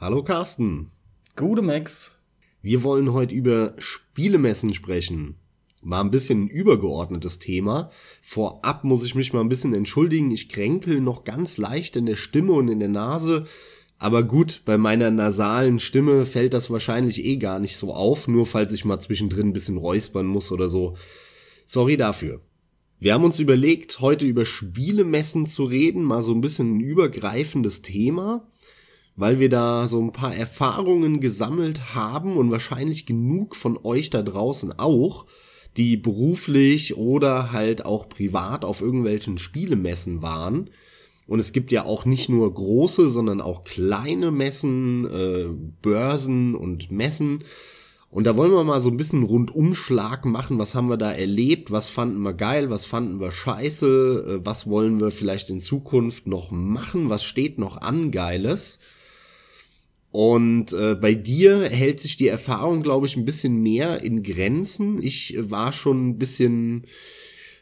Hallo Carsten. Gute Max. Wir wollen heute über Spielemessen sprechen. Mal ein bisschen ein übergeordnetes Thema. Vorab muss ich mich mal ein bisschen entschuldigen. Ich kränkel noch ganz leicht in der Stimme und in der Nase. Aber gut, bei meiner nasalen Stimme fällt das wahrscheinlich eh gar nicht so auf, nur falls ich mal zwischendrin ein bisschen räuspern muss oder so. Sorry dafür. Wir haben uns überlegt, heute über Spielemessen zu reden, mal so ein bisschen ein übergreifendes Thema, weil wir da so ein paar Erfahrungen gesammelt haben und wahrscheinlich genug von euch da draußen auch, die beruflich oder halt auch privat auf irgendwelchen Spielemessen waren und es gibt ja auch nicht nur große, sondern auch kleine Messen, äh, Börsen und Messen. Und da wollen wir mal so ein bisschen Rundumschlag machen. Was haben wir da erlebt? Was fanden wir geil? Was fanden wir scheiße? Äh, was wollen wir vielleicht in Zukunft noch machen? Was steht noch an Geiles? Und äh, bei dir hält sich die Erfahrung, glaube ich, ein bisschen mehr in Grenzen. Ich war schon ein bisschen,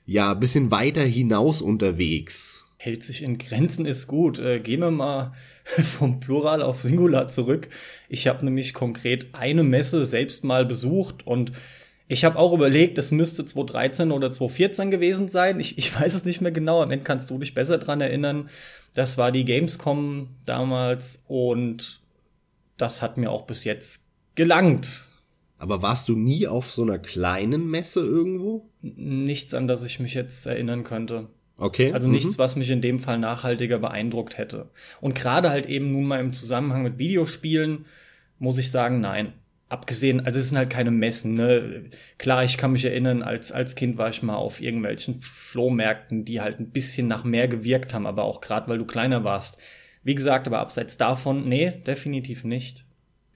ja, ein bisschen weiter hinaus unterwegs hält sich in Grenzen ist gut. Äh, gehen wir mal vom Plural auf Singular zurück. Ich habe nämlich konkret eine Messe selbst mal besucht und ich habe auch überlegt, es müsste 2013 oder 2014 gewesen sein. Ich, ich weiß es nicht mehr genau. Am Ende kannst du dich besser dran erinnern. Das war die Gamescom damals und das hat mir auch bis jetzt gelangt. Aber warst du nie auf so einer kleinen Messe irgendwo? Nichts, an das ich mich jetzt erinnern könnte. Okay. Also nichts, mhm. was mich in dem Fall nachhaltiger beeindruckt hätte. Und gerade halt eben nun mal im Zusammenhang mit Videospielen muss ich sagen, nein. Abgesehen, also es sind halt keine Messen, ne? Klar, ich kann mich erinnern, als, als Kind war ich mal auf irgendwelchen Flohmärkten, die halt ein bisschen nach mehr gewirkt haben, aber auch gerade, weil du kleiner warst. Wie gesagt, aber abseits davon, nee, definitiv nicht.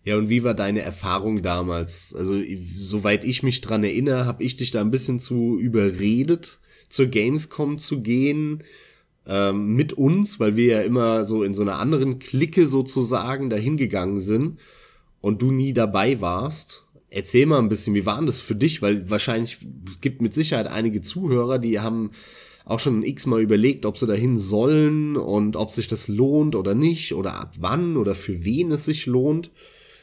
Ja, und wie war deine Erfahrung damals? Also, soweit ich mich dran erinnere, habe ich dich da ein bisschen zu überredet, zur Gamescom zu gehen ähm, mit uns, weil wir ja immer so in so einer anderen Clique sozusagen dahin gegangen sind und du nie dabei warst. Erzähl mal ein bisschen, wie war denn das für dich? Weil wahrscheinlich es gibt mit Sicherheit einige Zuhörer, die haben auch schon x-mal überlegt, ob sie dahin sollen und ob sich das lohnt oder nicht oder ab wann oder für wen es sich lohnt.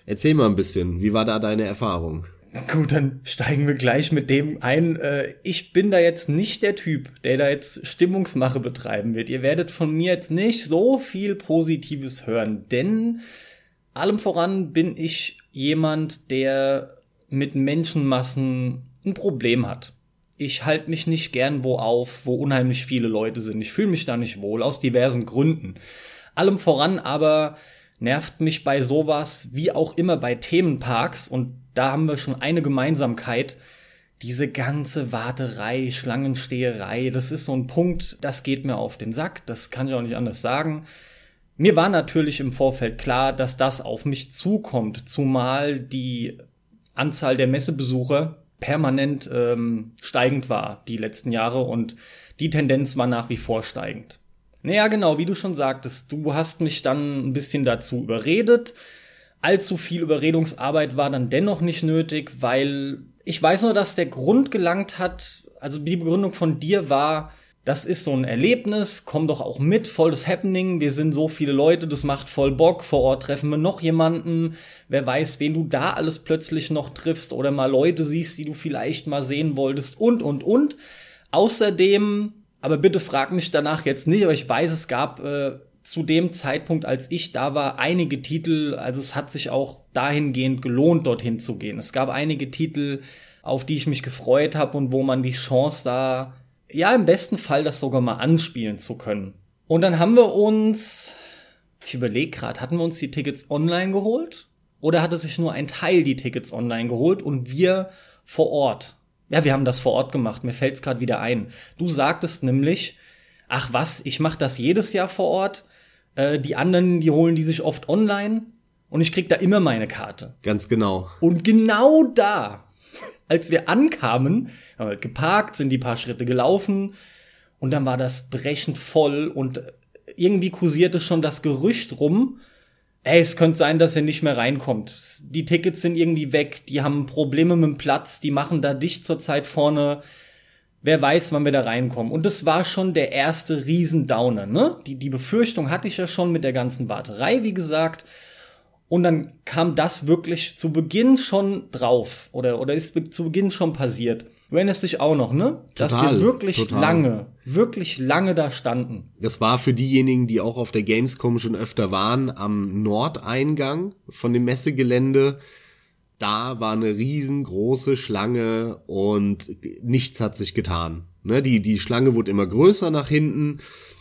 Erzähl mal ein bisschen, wie war da deine Erfahrung? Gut, dann steigen wir gleich mit dem ein. Äh, ich bin da jetzt nicht der Typ, der da jetzt Stimmungsmache betreiben wird. Ihr werdet von mir jetzt nicht so viel Positives hören, denn allem voran bin ich jemand, der mit Menschenmassen ein Problem hat. Ich halte mich nicht gern wo auf, wo unheimlich viele Leute sind. Ich fühle mich da nicht wohl, aus diversen Gründen. Allem voran aber nervt mich bei sowas wie auch immer bei Themenparks und da haben wir schon eine Gemeinsamkeit. Diese ganze Warterei, Schlangensteherei, das ist so ein Punkt, das geht mir auf den Sack, das kann ich auch nicht anders sagen. Mir war natürlich im Vorfeld klar, dass das auf mich zukommt, zumal die Anzahl der Messebesucher permanent ähm, steigend war die letzten Jahre und die Tendenz war nach wie vor steigend. Naja, genau, wie du schon sagtest, du hast mich dann ein bisschen dazu überredet, allzu viel Überredungsarbeit war dann dennoch nicht nötig, weil ich weiß nur, dass der Grund gelangt hat, also die Begründung von dir war, das ist so ein Erlebnis, komm doch auch mit, voll das Happening, wir sind so viele Leute, das macht voll Bock, vor Ort treffen wir noch jemanden, wer weiß, wen du da alles plötzlich noch triffst oder mal Leute siehst, die du vielleicht mal sehen wolltest und, und, und. Außerdem, aber bitte frag mich danach jetzt nicht, aber ich weiß, es gab äh, zu dem Zeitpunkt, als ich da war, einige Titel, also es hat sich auch dahingehend gelohnt, dorthin zu gehen. Es gab einige Titel, auf die ich mich gefreut habe und wo man die Chance sah, ja, im besten Fall das sogar mal anspielen zu können. Und dann haben wir uns, ich überlege gerade, hatten wir uns die Tickets online geholt? Oder hatte sich nur ein Teil die Tickets online geholt und wir vor Ort? Ja, wir haben das vor Ort gemacht. Mir fällt's gerade wieder ein. Du sagtest nämlich, ach was, ich mache das jedes Jahr vor Ort. Äh, die anderen, die holen die sich oft online und ich krieg da immer meine Karte. Ganz genau. Und genau da, als wir ankamen, haben wir halt geparkt, sind die paar Schritte gelaufen und dann war das brechend voll und irgendwie kursierte schon das Gerücht rum, ey, es könnte sein, dass er nicht mehr reinkommt. Die Tickets sind irgendwie weg, die haben Probleme mit dem Platz, die machen da dicht zur Zeit vorne wer weiß, wann wir da reinkommen. Und das war schon der erste Riesendowner, ne? Die, die Befürchtung hatte ich ja schon mit der ganzen Warterei, wie gesagt. Und dann kam das wirklich zu Beginn schon drauf oder, oder ist zu Beginn schon passiert. Du erinnerst dich auch noch, ne? Dass Total, wir wirklich total. lange, wirklich lange da standen. Das war für diejenigen, die auch auf der Gamescom schon öfter waren, am Nordeingang von dem Messegelände. Da war eine riesengroße Schlange und nichts hat sich getan. Ne, die, die Schlange wurde immer größer nach hinten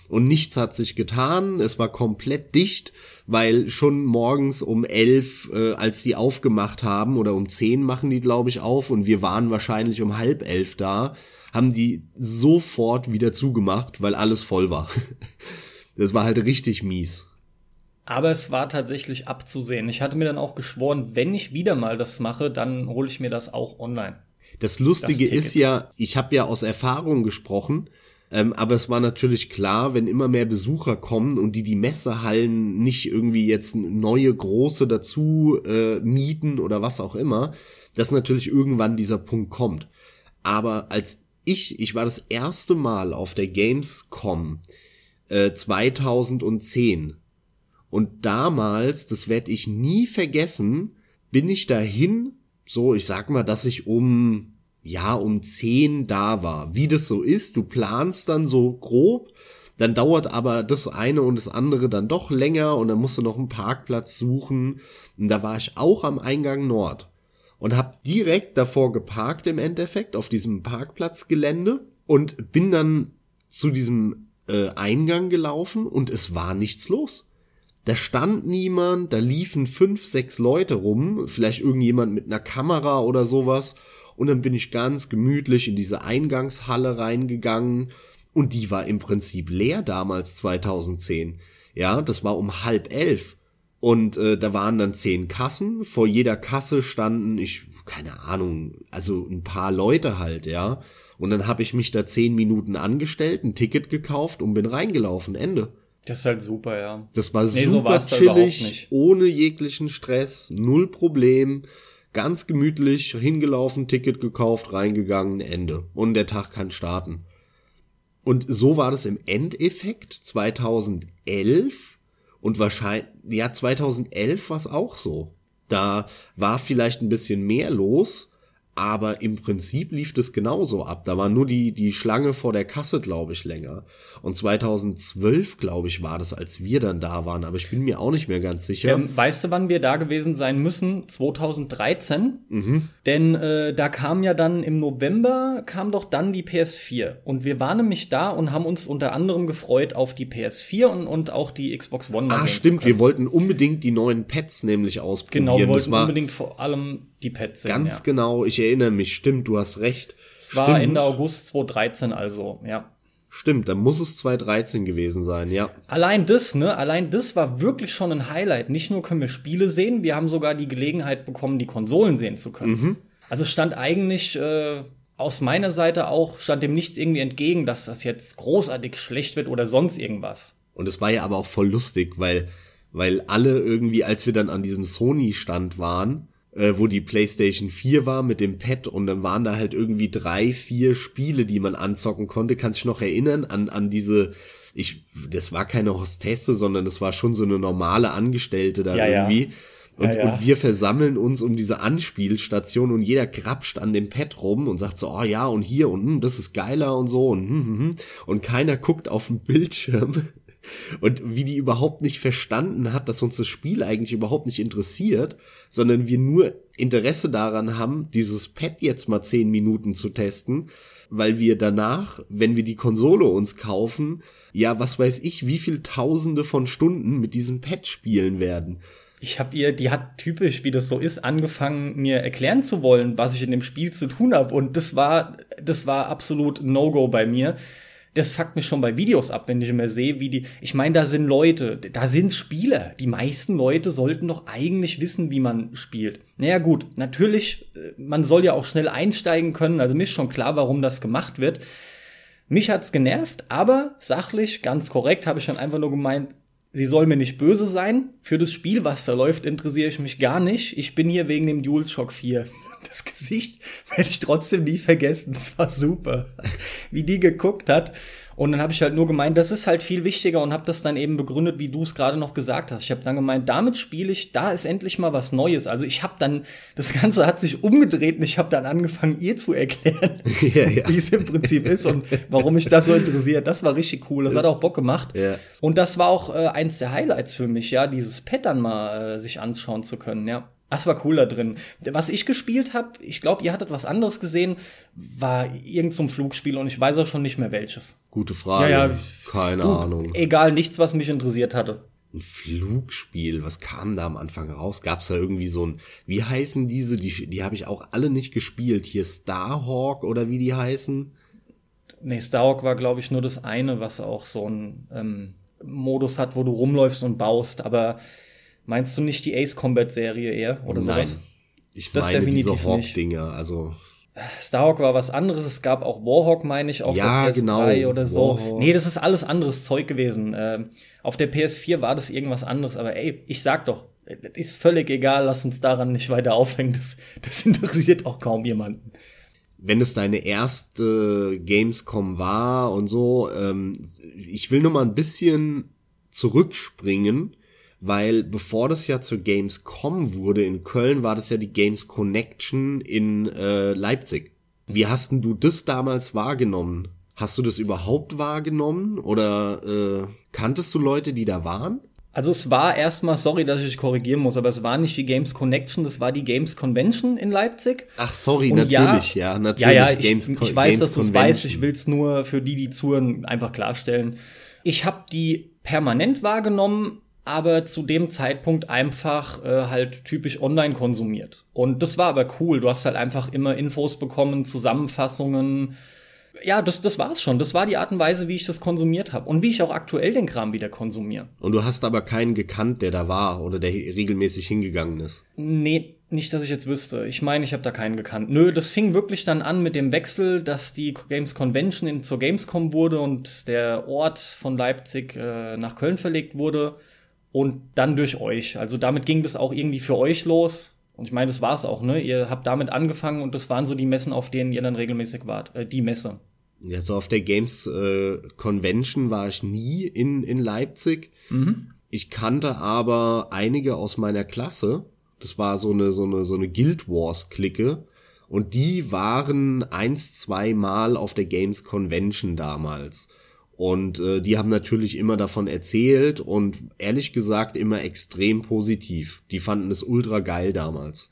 und nichts hat sich getan. Es war komplett dicht, weil schon morgens um elf, äh, als die aufgemacht haben, oder um zehn machen die, glaube ich, auf, und wir waren wahrscheinlich um halb elf da, haben die sofort wieder zugemacht, weil alles voll war. Das war halt richtig mies. Aber es war tatsächlich abzusehen. Ich hatte mir dann auch geschworen, wenn ich wieder mal das mache, dann hole ich mir das auch online. Das Lustige Das ist ja, ich habe ja aus Erfahrung gesprochen, ähm, aber es war natürlich klar, wenn immer mehr Besucher kommen und die die Messehallen nicht irgendwie jetzt neue große dazu äh, mieten oder was auch immer, dass natürlich irgendwann dieser Punkt kommt. Aber als ich, ich war das erste Mal auf der Gamescom äh, 2010 und damals, das werde ich nie vergessen, bin ich dahin, so ich sag mal, dass ich um ja um 10 da war. Wie das so ist, du planst dann so grob, dann dauert aber das eine und das andere dann doch länger und dann musst du noch einen Parkplatz suchen. Und da war ich auch am Eingang Nord und hab direkt davor geparkt im Endeffekt auf diesem Parkplatzgelände und bin dann zu diesem äh, Eingang gelaufen und es war nichts los. Da stand niemand, da liefen fünf, sechs Leute rum, vielleicht irgendjemand mit einer Kamera oder sowas. Und dann bin ich ganz gemütlich in diese Eingangshalle reingegangen und die war im Prinzip leer damals 2010. Ja, das war um halb elf. Und äh, da waren dann zehn Kassen. Vor jeder Kasse standen, ich, keine Ahnung, also ein paar Leute halt, ja. Und dann habe ich mich da zehn Minuten angestellt, ein Ticket gekauft und bin reingelaufen. Ende. Das ist halt super, ja. Das war Nee, so super überhaupt chillig, ohne jeglichen Stress, null Problem, ganz gemütlich hingelaufen, Ticket gekauft, reingegangen, Ende. Und der Tag kann starten. Und so war das im Endeffekt 2011 und wahrscheinlich, ja, 2011 war es auch so. Da war vielleicht ein bisschen mehr los, aber im Prinzip lief das genauso ab. Da war nur die, die Schlange vor der Kasse, glaube ich, länger. Und 2012, glaube ich, war das, als wir dann da waren. Aber ich bin mir auch nicht mehr ganz sicher. Ähm, weißt du, wann wir da gewesen sein müssen? 2013. Mhm. Denn äh, da kam ja dann im November, kam doch dann die PS4. Und wir waren nämlich da und haben uns unter anderem gefreut auf die PS4 und, und auch die Xbox One. ah, stimmt. Wir wollten unbedingt die neuen Pads nämlich ausprobieren. Genau, wir wollten unbedingt vor allem die Pads sehen. ganz ja. genau. Ich erinnere mich. Stimmt, du hast recht. Es war stimmt. Ende August 2013 also, ja. Stimmt, dann muss es 2013 gewesen sein, ja. Allein das, ne? Allein das war wirklich schon ein Highlight. Nicht nur können wir Spiele sehen, wir haben sogar die Gelegenheit bekommen, die Konsolen sehen zu können. Mhm. Also es stand eigentlich äh, aus meiner Seite auch, stand dem nichts irgendwie entgegen, dass das jetzt großartig schlecht wird oder sonst irgendwas. Und es war ja aber auch voll lustig, weil, weil alle irgendwie, als wir dann an diesem Sony-Stand waren, äh, wo die PlayStation 4 war mit dem Pad und dann waren da halt irgendwie drei, vier Spiele, die man anzocken konnte. Kannst dich noch erinnern an, an diese, ich, das war keine Hostesse, sondern das war schon so eine normale Angestellte da Ja, ja. irgendwie. Und, Ja, ja. und wir versammeln uns um diese Anspielstation und jeder krapscht an dem Pad rum und sagt so, oh ja, und hier und hm, das ist geiler und so und hm, hm, hm. und keiner guckt auf den Bildschirm. Und wie die überhaupt nicht verstanden hat, dass uns das Spiel eigentlich überhaupt nicht interessiert, sondern wir nur Interesse daran haben, dieses Pad jetzt mal zehn Minuten zu testen, weil wir danach, wenn wir die Konsole uns kaufen, ja, was weiß ich, wie viel Tausende von Stunden mit diesem Pad spielen werden. Ich habe ihr, die hat typisch, wie das so ist, angefangen, mir erklären zu wollen, was ich in dem Spiel zu tun habe. Und das war, das war absolut No-Go bei mir. Das fuckt mich schon bei Videos ab, wenn ich immer sehe, wie die. Ich meine, da sind Leute, da sind Spieler. Die meisten Leute sollten doch eigentlich wissen, wie man spielt. Naja, gut, natürlich, äh, man soll ja auch schnell einsteigen können. Also mir ist schon klar, warum das gemacht wird. Mich hat's genervt, aber sachlich, ganz korrekt, habe ich dann einfach nur gemeint, sie soll mir nicht böse sein. Für das Spiel, was da läuft, interessiere ich mich gar nicht. Ich bin hier wegen dem DualShock 4. Das Gesicht werde ich trotzdem nie vergessen. Das war super. Wie die geguckt hat. Und dann habe ich halt nur gemeint, das ist halt viel wichtiger und habe das dann eben begründet, wie du es gerade noch gesagt hast. Ich habe dann gemeint, damit spiele ich, da ist endlich mal was Neues. Also ich habe dann, das Ganze hat sich umgedreht und ich habe dann angefangen, ihr zu erklären, ja, ja. wie es im Prinzip ist und warum mich das so interessiert. Das war richtig cool. Das, das hat auch Bock gemacht. Ja. Und das war auch äh, eins der Highlights für mich, ja, dieses dann mal äh, sich anschauen zu können, ja. Das war cool da drin. Was ich gespielt habe, ich glaube, ihr hattet was anderes gesehen, war irgend zum Flugspiel und ich weiß auch schon nicht mehr welches. Gute Frage. Ja, ja, Keine du, Ahnung. Egal, nichts, was mich interessiert hatte. Ein Flugspiel, was kam da am Anfang raus? Gab es da irgendwie so ein, wie heißen diese? Die, die habe ich auch alle nicht gespielt. Hier Starhawk oder wie die heißen? Nee, Starhawk war, glaube ich, nur das eine, was auch so ein ähm, Modus hat, wo du rumläufst und baust, aber Meinst du nicht die Ace Combat Serie eher oder? Nein. Ich das meine diese Hawk-Dinger, also. Starhawk war was anderes. Es gab auch Warhawk, meine ich, auf ja, der PS3 genau. oder so. Warhawk. Nee, das ist alles anderes Zeug gewesen. Ähm, auf der PS4 war das irgendwas anderes. Aber ey, ich sag doch, ist völlig egal. Lass uns daran nicht weiter aufhängen. Das, das interessiert auch kaum jemanden. Wenn es deine erste Gamescom war und so, ähm, ich will nur mal ein bisschen zurückspringen weil bevor das ja zur Gamescom wurde in Köln, war das ja die Games Connection in äh, Leipzig. Wie hast denn du das damals wahrgenommen? Hast du das überhaupt wahrgenommen oder äh, kanntest du Leute, die da waren? Also es war erstmal, sorry, dass ich dich korrigieren muss, aber es war nicht die Games Connection, das war die Games Convention in Leipzig. Ach sorry, Und natürlich, ja, ja, natürlich. Ja, ja, ich, Games, ich weiß, Games dass du es weißt, ich will es nur für die, die zuhören, einfach klarstellen. Ich habe die permanent wahrgenommen, aber zu dem Zeitpunkt einfach äh, halt typisch online konsumiert. Und das war aber cool. Du hast halt einfach immer Infos bekommen, Zusammenfassungen. Ja, das, das war's schon. Das war die Art und Weise, wie ich das konsumiert habe und wie ich auch aktuell den Kram wieder konsumiere. Und du hast aber keinen gekannt, der da war oder der regelmäßig hingegangen ist? Nee, nicht, dass ich jetzt wüsste. Ich meine, ich habe da keinen gekannt. Nö, das fing wirklich dann an mit dem Wechsel, dass die Games Convention in, zur Gamescom wurde und der Ort von Leipzig äh, nach Köln verlegt wurde und dann durch euch. Also damit ging das auch irgendwie für euch los. Und ich meine, das war's auch, ne? Ihr habt damit angefangen und das waren so die Messen, auf denen ihr dann regelmäßig wart. Äh, die Messe. Ja, so auf der Games äh, Convention war ich nie in, in Leipzig. Mhm. Ich kannte aber einige aus meiner Klasse. Das war so eine, so eine, so eine Guild Wars Clique. Und die waren eins, zwei Mal auf der Games Convention damals. Und äh, die haben natürlich immer davon erzählt und ehrlich gesagt immer extrem positiv. Die fanden es ultra geil damals.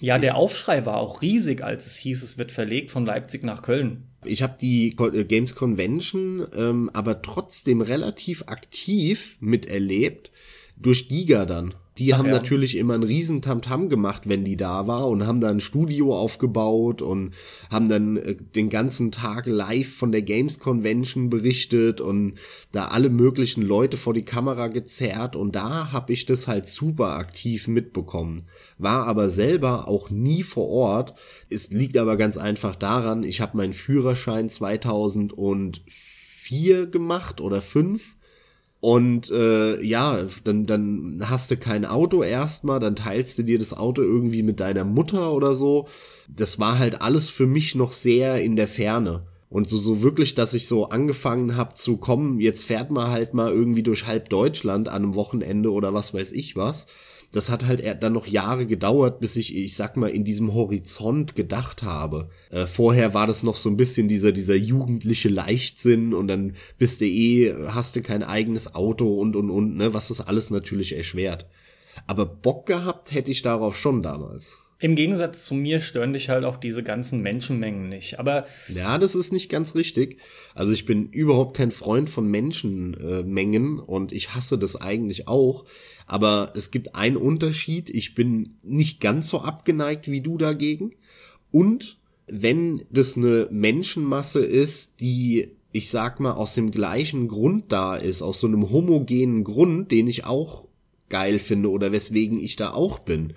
Ja, der Aufschrei war auch riesig, als es hieß, es wird verlegt von Leipzig nach Köln. Ich habe die äh, Games Convention ähm, aber trotzdem relativ aktiv miterlebt durch Giga dann. Die Ach haben ja. natürlich immer einen riesen Tamtam gemacht, wenn die da war und haben da ein Studio aufgebaut und haben dann äh, den ganzen Tag live von der Games Convention berichtet und da alle möglichen Leute vor die Kamera gezerrt und da habe ich das halt super aktiv mitbekommen. War aber selber auch nie vor Ort. Es liegt aber ganz einfach daran, ich habe meinen Führerschein 2004 gemacht oder 5 und äh, ja, dann, dann hast du kein Auto erstmal, dann teilst du dir das Auto irgendwie mit deiner Mutter oder so. Das war halt alles für mich noch sehr in der Ferne. Und so, so wirklich, dass ich so angefangen habe zu kommen, jetzt fährt man halt mal irgendwie durch halb Deutschland an einem Wochenende oder was weiß ich was das hat halt dann noch Jahre gedauert, bis ich, ich sag mal, in diesem Horizont gedacht habe. Äh, vorher war das noch so ein bisschen dieser, dieser jugendliche Leichtsinn und dann bist du eh, hast du kein eigenes Auto und, und, und, ne, was das alles natürlich erschwert. Aber Bock gehabt hätte ich darauf schon damals. Im Gegensatz zu mir stören dich halt auch diese ganzen Menschenmengen nicht. Aber ja, das ist nicht ganz richtig. Also ich bin überhaupt kein Freund von Menschenmengen äh, und ich hasse das eigentlich auch. Aber es gibt einen Unterschied. Ich bin nicht ganz so abgeneigt wie du dagegen. Und wenn das eine Menschenmasse ist, die ich sag mal aus dem gleichen Grund da ist, aus so einem homogenen Grund, den ich auch geil finde oder weswegen ich da auch bin,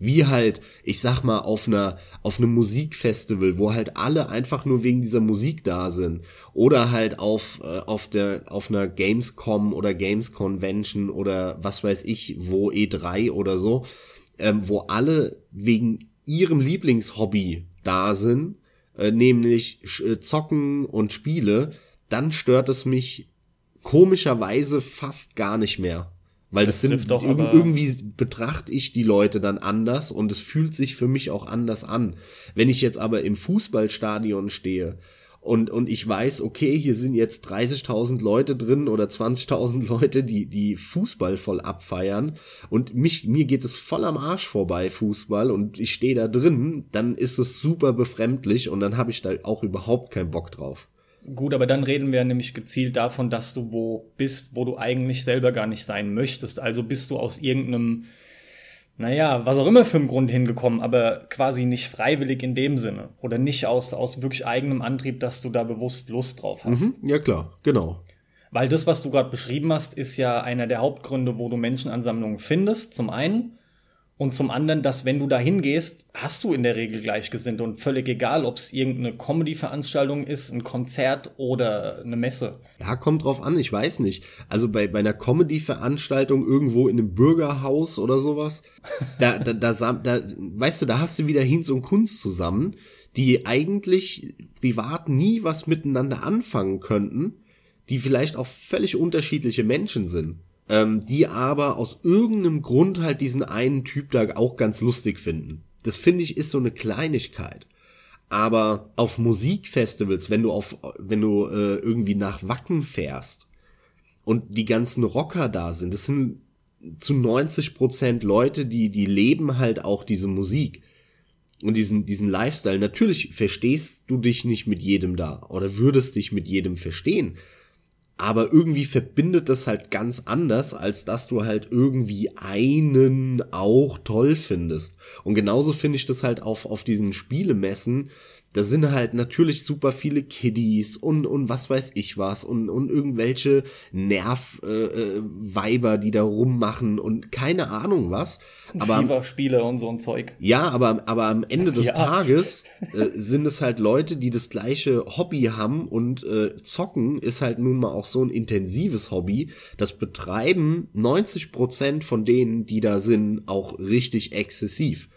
wie halt, ich sag mal, auf einer, auf einem Musikfestival, wo halt alle einfach nur wegen dieser Musik da sind. Oder halt auf, äh, auf der, auf einer Gamescom oder Games Convention oder was weiß ich, wo E3 oder so, ähm, wo alle wegen ihrem Lieblingshobby da sind, äh, nämlich äh, zocken und Spiele dann stört es mich komischerweise fast gar nicht mehr. Weil das, das sind irgendwie betrachte ich die Leute dann anders und es fühlt sich für mich auch anders an. Wenn ich jetzt aber im Fußballstadion stehe und, und ich weiß, okay, hier sind jetzt 30.000 Leute drin oder 20.000 Leute, die, die Fußball voll abfeiern und mich, mir geht es voll am Arsch vorbei, Fußball und ich stehe da drin, dann ist es super befremdlich und dann habe ich da auch überhaupt keinen Bock drauf. Gut, aber dann reden wir nämlich gezielt davon, dass du wo bist, wo du eigentlich selber gar nicht sein möchtest. Also bist du aus irgendeinem, naja, was auch immer für einen Grund hingekommen, aber quasi nicht freiwillig in dem Sinne. Oder nicht aus, aus wirklich eigenem Antrieb, dass du da bewusst Lust drauf hast. Mhm, ja, klar, genau. Weil das, was du gerade beschrieben hast, ist ja einer der Hauptgründe, wo du Menschenansammlungen findest, zum einen. Und zum anderen, dass wenn du da hingehst, hast du in der Regel Gleichgesinnte und völlig egal, ob es irgendeine Comedy-Veranstaltung ist, ein Konzert oder eine Messe. Ja, kommt drauf an, ich weiß nicht. Also bei, bei einer Comedy-Veranstaltung irgendwo in einem Bürgerhaus oder sowas, da, da, da, da, weißt du, da hast du wieder Hinz und Kunst zusammen, die eigentlich privat nie was miteinander anfangen könnten, die vielleicht auch völlig unterschiedliche Menschen sind ähm, die aber aus irgendeinem Grund halt diesen einen Typ da auch ganz lustig finden. Das finde ich ist so eine Kleinigkeit. Aber auf Musikfestivals, wenn du auf, wenn du äh, irgendwie nach Wacken fährst und die ganzen Rocker da sind, das sind zu 90 Prozent Leute, die, die leben halt auch diese Musik und diesen, diesen Lifestyle. Natürlich verstehst du dich nicht mit jedem da oder würdest dich mit jedem verstehen aber irgendwie verbindet das halt ganz anders, als dass du halt irgendwie einen auch toll findest. Und genauso finde ich das halt auf, auf diesen Spielemessen, da sind halt natürlich super viele Kiddies und, und was weiß ich was und, und irgendwelche Nerv-Weiber, äh, die da rummachen und keine Ahnung was. Aber Spiele und so ein Zeug. Ja, aber, aber am Ende des ja. Tages äh, sind es halt Leute, die das gleiche Hobby haben und äh, zocken ist halt nun mal auch so ein intensives Hobby. Das betreiben 90 Prozent von denen, die da sind, auch richtig exzessiv.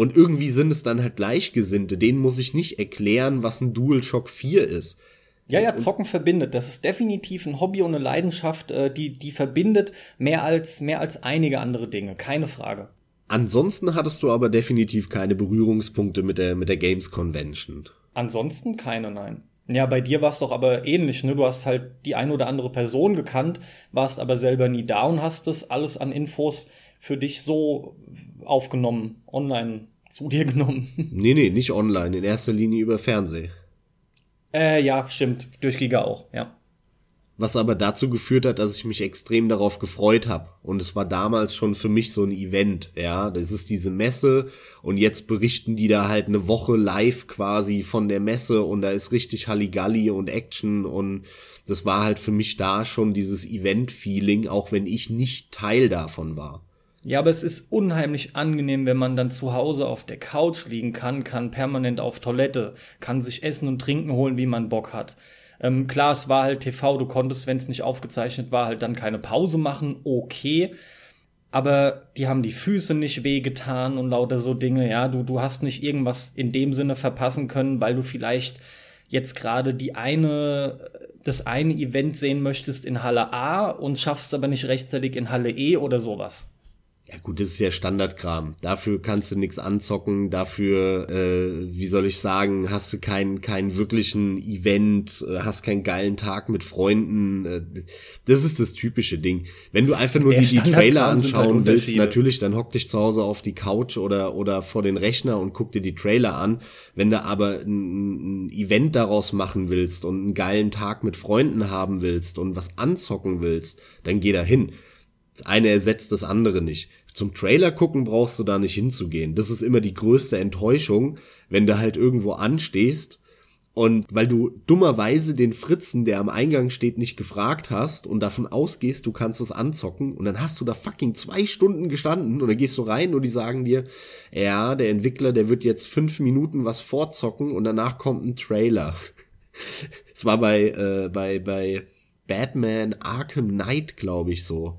Und irgendwie sind es dann halt Gleichgesinnte. Denen muss ich nicht erklären, was ein DualShock 4 ist. Ja, ja, Zocken verbindet. Das ist definitiv ein Hobby und eine Leidenschaft, äh, die, die verbindet mehr als, mehr als einige andere Dinge. Keine Frage. Ansonsten hattest du aber definitiv keine Berührungspunkte mit der, mit der Games Convention. Ansonsten keine, nein. Ja, bei dir war es doch aber ähnlich, ne? Du hast halt die ein oder andere Person gekannt, warst aber selber nie da und hast das alles an Infos für dich so aufgenommen, online zu dir genommen? Nee, nee, nicht online, in erster Linie über Fernseh. Äh, ja, stimmt, durch Giga auch, ja. Was aber dazu geführt hat, dass ich mich extrem darauf gefreut habe. Und es war damals schon für mich so ein Event, ja. Das ist diese Messe und jetzt berichten die da halt eine Woche live quasi von der Messe und da ist richtig Halligalli und Action und das war halt für mich da schon dieses Event-Feeling, auch wenn ich nicht Teil davon war. Ja, aber es ist unheimlich angenehm, wenn man dann zu Hause auf der Couch liegen kann, kann permanent auf Toilette, kann sich Essen und Trinken holen, wie man Bock hat. Ähm, klar, es war halt TV, du konntest, wenn es nicht aufgezeichnet war, halt dann keine Pause machen, okay. Aber die haben die Füße nicht wehgetan und lauter so Dinge, ja. Du, du hast nicht irgendwas in dem Sinne verpassen können, weil du vielleicht jetzt gerade die eine, das eine Event sehen möchtest in Halle A und schaffst aber nicht rechtzeitig in Halle E oder sowas. Ja gut, das ist ja Standardkram. Dafür kannst du nichts anzocken, dafür, äh, wie soll ich sagen, hast du keinen keinen wirklichen Event, äh, hast keinen geilen Tag mit Freunden. Äh, das ist das typische Ding. Wenn du einfach nur die, die Trailer halt anschauen halt willst, natürlich, dann hock dich zu Hause auf die Couch oder, oder vor den Rechner und guck dir die Trailer an. Wenn du aber ein, ein Event daraus machen willst und einen geilen Tag mit Freunden haben willst und was anzocken willst, dann geh da hin. Das eine ersetzt das andere nicht. Zum Trailer gucken brauchst du da nicht hinzugehen. Das ist immer die größte Enttäuschung, wenn du halt irgendwo anstehst und weil du dummerweise den Fritzen, der am Eingang steht, nicht gefragt hast und davon ausgehst, du kannst es anzocken und dann hast du da fucking zwei Stunden gestanden und dann gehst du rein und die sagen dir, ja, der Entwickler, der wird jetzt fünf Minuten was vorzocken und danach kommt ein Trailer. Es war bei, äh, bei, bei Batman Arkham Knight, glaube ich, so.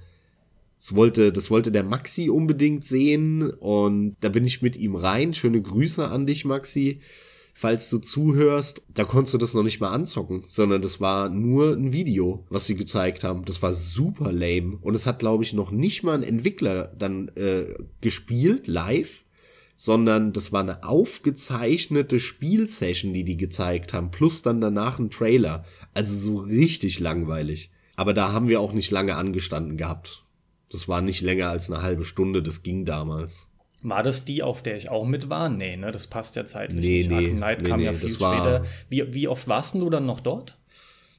Das wollte, das wollte der Maxi unbedingt sehen und da bin ich mit ihm rein. Schöne Grüße an dich, Maxi. falls du zuhörst, da konntest du das noch nicht mal anzocken, sondern das war nur ein Video, was sie gezeigt haben. Das war super lame. Und es hat, glaube ich, noch nicht mal ein Entwickler dann äh, gespielt, live, sondern das war eine aufgezeichnete Spielsession, die die gezeigt haben, plus dann danach ein Trailer. Also so richtig langweilig. Aber da haben wir auch nicht lange angestanden gehabt. Das war nicht länger als eine halbe Stunde, das ging damals. War das die, auf der ich auch mit war? Nee, ne, das passt ja zeitlich nee, nicht. Nee, Arkham Knight nee, kam nee, ja viel später. Wie, wie oft warst du dann noch dort?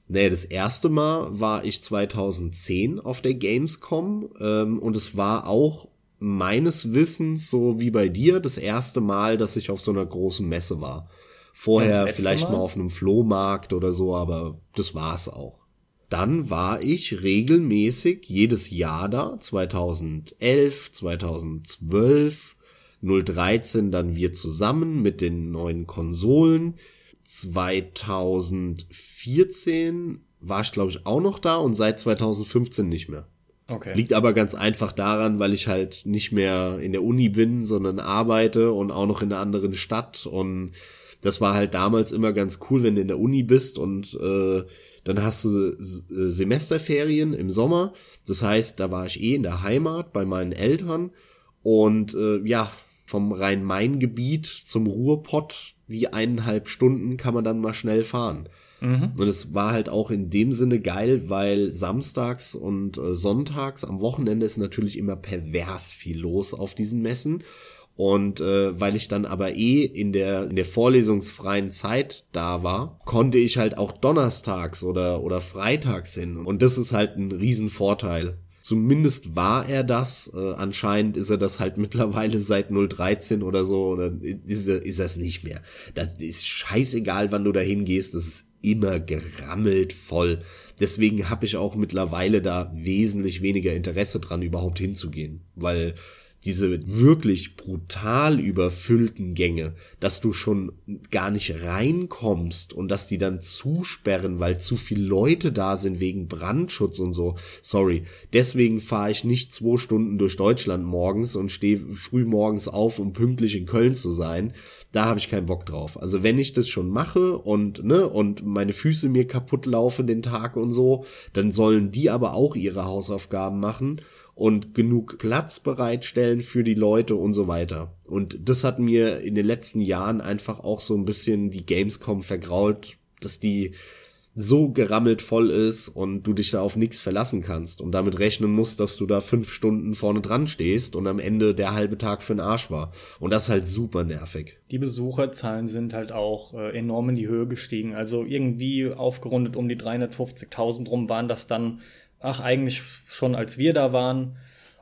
Nee, das erste Mal war ich 2010 auf der Gamescom ähm, und es war auch meines Wissens, so wie bei dir, das erste Mal, dass ich auf so einer großen Messe war. Vorher vielleicht mal? mal auf einem Flohmarkt oder so, aber das war's auch dann war ich regelmäßig jedes Jahr da, 2011, 2012, 013 dann wir zusammen mit den neuen Konsolen. 2014 war ich glaube ich auch noch da und seit 2015 nicht mehr. Okay. Liegt aber ganz einfach daran, weil ich halt nicht mehr in der Uni bin, sondern arbeite und auch noch in einer anderen Stadt und das war halt damals immer ganz cool, wenn du in der Uni bist und äh, dann hast du Semesterferien im Sommer. Das heißt, da war ich eh in der Heimat bei meinen Eltern. Und äh, ja, vom Rhein-Main-Gebiet zum Ruhrpott, die eineinhalb Stunden kann man dann mal schnell fahren. Mhm. Und es war halt auch in dem Sinne geil, weil samstags und äh, sonntags am Wochenende ist natürlich immer pervers viel los auf diesen Messen. Und äh, weil ich dann aber eh in der, in der vorlesungsfreien Zeit da war, konnte ich halt auch donnerstags oder, oder freitags hin. Und das ist halt ein Riesenvorteil. Zumindest war er das. Äh, anscheinend ist er das halt mittlerweile seit 013 oder so. Oder ist er, ist er es nicht mehr. Das ist scheißegal, wann du da hingehst. Das ist immer gerammelt voll. Deswegen habe ich auch mittlerweile da wesentlich weniger Interesse dran, überhaupt hinzugehen. Weil diese wirklich brutal überfüllten Gänge, dass du schon gar nicht reinkommst und dass die dann zusperren, weil zu viele Leute da sind wegen Brandschutz und so. Sorry. Deswegen fahre ich nicht zwei Stunden durch Deutschland morgens und stehe früh morgens auf, um pünktlich in Köln zu sein. Da habe ich keinen Bock drauf. Also wenn ich das schon mache und ne und meine Füße mir kaputt laufen den Tag und so, dann sollen die aber auch ihre Hausaufgaben machen und genug Platz bereitstellen für die Leute und so weiter. Und das hat mir in den letzten Jahren einfach auch so ein bisschen die Gamescom vergrault, dass die so gerammelt voll ist und du dich da auf nichts verlassen kannst und damit rechnen musst, dass du da fünf Stunden vorne dran stehst und am Ende der halbe Tag für den Arsch war. Und das ist halt super nervig. Die Besucherzahlen sind halt auch äh, enorm in die Höhe gestiegen. Also irgendwie aufgerundet um die 350.000 rum waren das dann ach, eigentlich schon als wir da waren.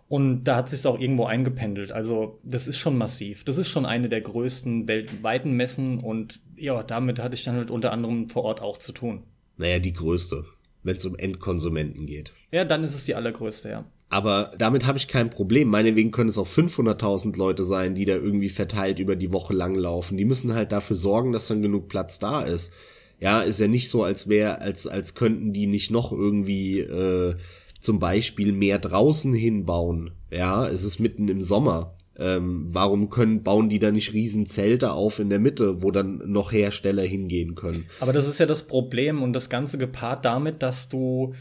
Und da hat sich auch irgendwo eingependelt. Also das ist schon massiv. Das ist schon eine der größten weltweiten Messen und ja, damit hatte ich dann halt unter anderem vor Ort auch zu tun. Naja, die größte, wenn es um Endkonsumenten geht. Ja, dann ist es die allergrößte, ja. Aber damit habe ich kein Problem. Meinetwegen können es auch 500.000 Leute sein, die da irgendwie verteilt über die Woche lang laufen. Die müssen halt dafür sorgen, dass dann genug Platz da ist. Ja, ist ja nicht so, als wäre, als, als könnten die nicht noch irgendwie äh, zum Beispiel mehr draußen hinbauen. Ja, es ist mitten im Sommer. Ähm, warum können, bauen die da nicht riesen Zelte auf in der Mitte, wo dann noch Hersteller hingehen können? Aber das ist ja das Problem und das Ganze gepaart damit, dass du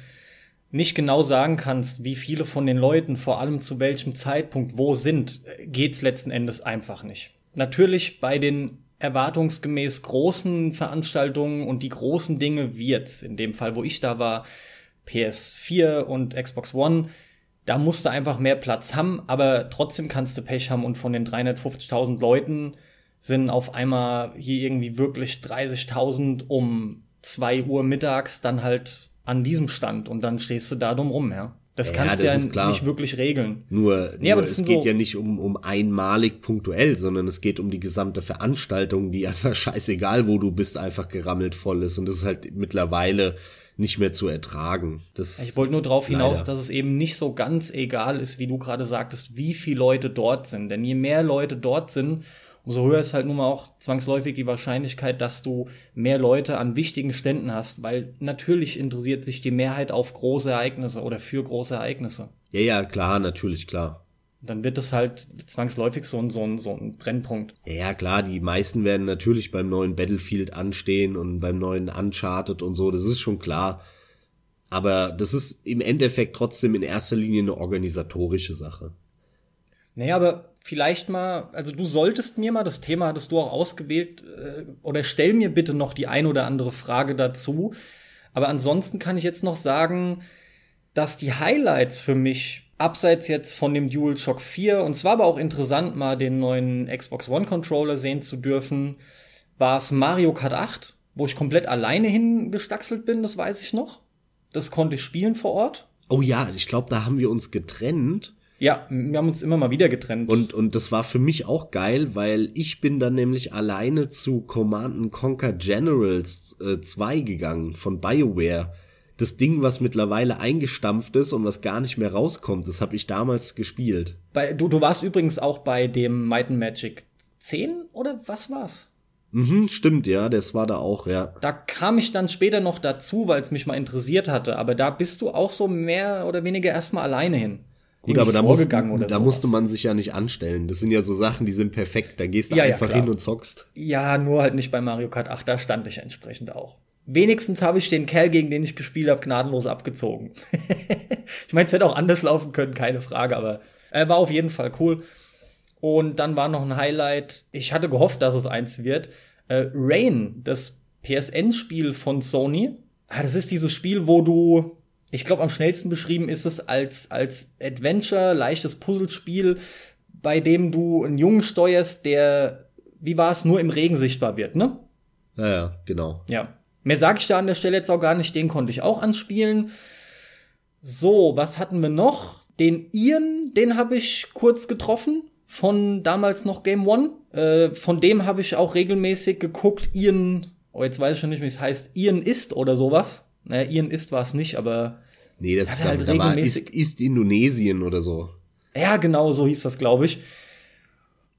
nicht genau sagen kannst, wie viele von den Leuten, vor allem zu welchem Zeitpunkt, wo sind, geht's letzten Endes einfach nicht. Natürlich bei den erwartungsgemäß großen Veranstaltungen und die großen Dinge, jetzt in dem Fall, wo ich da war, PS4 und Xbox One, da musst du einfach mehr Platz haben, aber trotzdem kannst du Pech haben und von den 350.000 Leuten sind auf einmal hier irgendwie wirklich 30.000 um zwei Uhr mittags dann halt an diesem Stand und dann stehst du da dumm rum, ja. Das kannst ja, du ja nicht wirklich regeln. Nur, nee, nur es geht so ja nicht um, um einmalig punktuell, sondern es geht um die gesamte Veranstaltung, die einfach scheißegal, wo du bist, einfach gerammelt voll ist. Und das ist halt mittlerweile nicht mehr zu ertragen. Das ich wollte nur darauf hinaus, dass es eben nicht so ganz egal ist, wie du gerade sagtest, wie viele Leute dort sind. Denn je mehr Leute dort sind, umso höher ist halt nun mal auch zwangsläufig die Wahrscheinlichkeit, dass du mehr Leute an wichtigen Ständen hast, weil natürlich interessiert sich die Mehrheit auf große Ereignisse oder für große Ereignisse. Ja, ja, klar, natürlich, klar. Dann wird es halt zwangsläufig so ein, so ein, so ein Brennpunkt. Ja, klar, die meisten werden natürlich beim neuen Battlefield anstehen und beim neuen Uncharted und so, das ist schon klar. Aber das ist im Endeffekt trotzdem in erster Linie eine organisatorische Sache. Naja, aber vielleicht mal, also du solltest mir mal, das Thema hattest du auch ausgewählt, äh, oder stell mir bitte noch die ein oder andere Frage dazu. Aber ansonsten kann ich jetzt noch sagen, dass die Highlights für mich, abseits jetzt von dem DualShock 4, und zwar aber auch interessant, mal den neuen Xbox One Controller sehen zu dürfen, war es Mario Kart 8, wo ich komplett alleine hingestaxelt bin, das weiß ich noch. Das konnte ich spielen vor Ort. Oh ja, ich glaube, da haben wir uns getrennt. Ja, wir haben uns immer mal wieder getrennt. Und, und das war für mich auch geil, weil ich bin dann nämlich alleine zu Command Conquer Generals äh, 2 gegangen von BioWare. Das Ding, was mittlerweile eingestampft ist und was gar nicht mehr rauskommt, das habe ich damals gespielt. Bei, du, du warst übrigens auch bei dem Might and Magic 10 oder was war's? Mhm, stimmt, ja, das war da auch, ja. Da kam ich dann später noch dazu, weil es mich mal interessiert hatte, aber da bist du auch so mehr oder weniger erstmal alleine hin. Gut, aber da, musst, da musste man sich ja nicht anstellen. Das sind ja so Sachen, die sind perfekt. Da gehst du ja, einfach ja, hin und zockst. Ja, nur halt nicht bei Mario Kart 8, da stand ich entsprechend auch. Wenigstens habe ich den Kerl, gegen den ich gespielt habe, gnadenlos abgezogen. ich meine, es hätte auch anders laufen können, keine Frage, aber er war auf jeden Fall cool. Und dann war noch ein Highlight. Ich hatte gehofft, dass es eins wird. Äh, Rain, das PSN-Spiel von Sony. Ah, das ist dieses Spiel, wo du ich glaube, am schnellsten beschrieben ist es als, als Adventure, leichtes Puzzlespiel, bei dem du einen Jungen steuerst, der, wie war es, nur im Regen sichtbar wird, ne? Ja, ja, genau. Ja. Mehr sage ich da an der Stelle jetzt auch gar nicht, den konnte ich auch anspielen. So, was hatten wir noch? Den Ian, den habe ich kurz getroffen von damals noch Game One. Äh, von dem habe ich auch regelmäßig geguckt. Ian, oh, jetzt weiß ich schon nicht, wie es heißt. Ian ist oder sowas. Naja, Ian ist war es nicht, aber. Nee, das da, halt da war ist, ist Indonesien oder so. Ja, genau, so hieß das, glaube ich.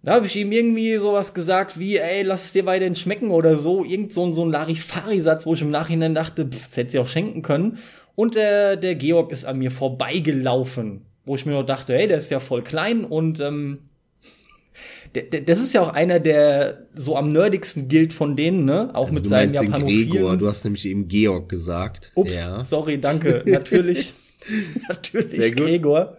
Da habe ich ihm irgendwie sowas gesagt wie, ey, lass es dir weiterhin schmecken oder so. Irgend so, so ein Larifari-Satz, wo ich im Nachhinein dachte, pff, das hätte sie auch schenken können. Und der, der Georg ist an mir vorbeigelaufen, wo ich mir noch dachte, ey, der ist ja voll klein und ähm, das ist ja auch einer, der so am nerdigsten gilt von denen, ne? Auch also mit seinen Japanophilen. Gregor, du hast nämlich eben Georg gesagt. Ups, ja. sorry, danke. Natürlich, natürlich Gregor.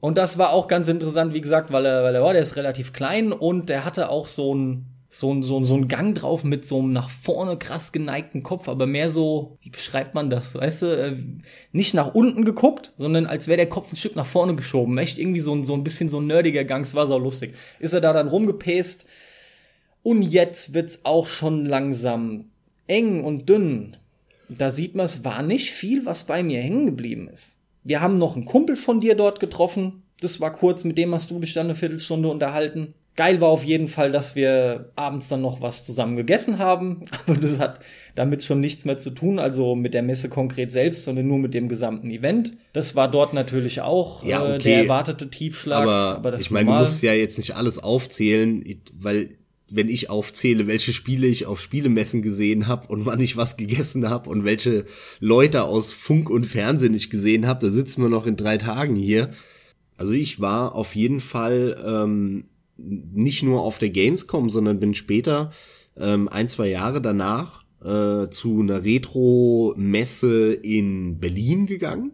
Und das war auch ganz interessant, wie gesagt, weil er, weil er, oh, der ist relativ klein und der hatte auch so ein so ein, so, so ein Gang drauf mit so einem nach vorne krass geneigten Kopf, aber mehr so, wie beschreibt man das, weißt du, äh, nicht nach unten geguckt, sondern als wäre der Kopf ein Stück nach vorne geschoben. Echt irgendwie so ein, so ein bisschen so ein nerdiger Gang, es war so lustig. Ist er da dann rumgepäst und jetzt wird's auch schon langsam eng und dünn. Da sieht man, es war nicht viel, was bei mir hängen geblieben ist. Wir haben noch einen Kumpel von dir dort getroffen. Das war kurz, mit dem hast du dich dann eine Viertelstunde unterhalten. Geil war auf jeden Fall, dass wir abends dann noch was zusammen gegessen haben, aber das hat damit schon nichts mehr zu tun, also mit der Messe konkret selbst, sondern nur mit dem gesamten Event. Das war dort natürlich auch ja, okay. äh, der erwartete Tiefschlag. Aber, aber ich meine, du musst ja jetzt nicht alles aufzählen, weil wenn ich aufzähle, welche Spiele ich auf Spielemessen gesehen habe und wann ich was gegessen habe und welche Leute aus Funk und Fernsehen ich gesehen habe, da sitzen wir noch in drei Tagen hier. Also ich war auf jeden Fall ähm, nicht nur auf der Gamescom, sondern bin später ähm, ein, zwei Jahre danach äh, zu einer Retro-Messe in Berlin gegangen.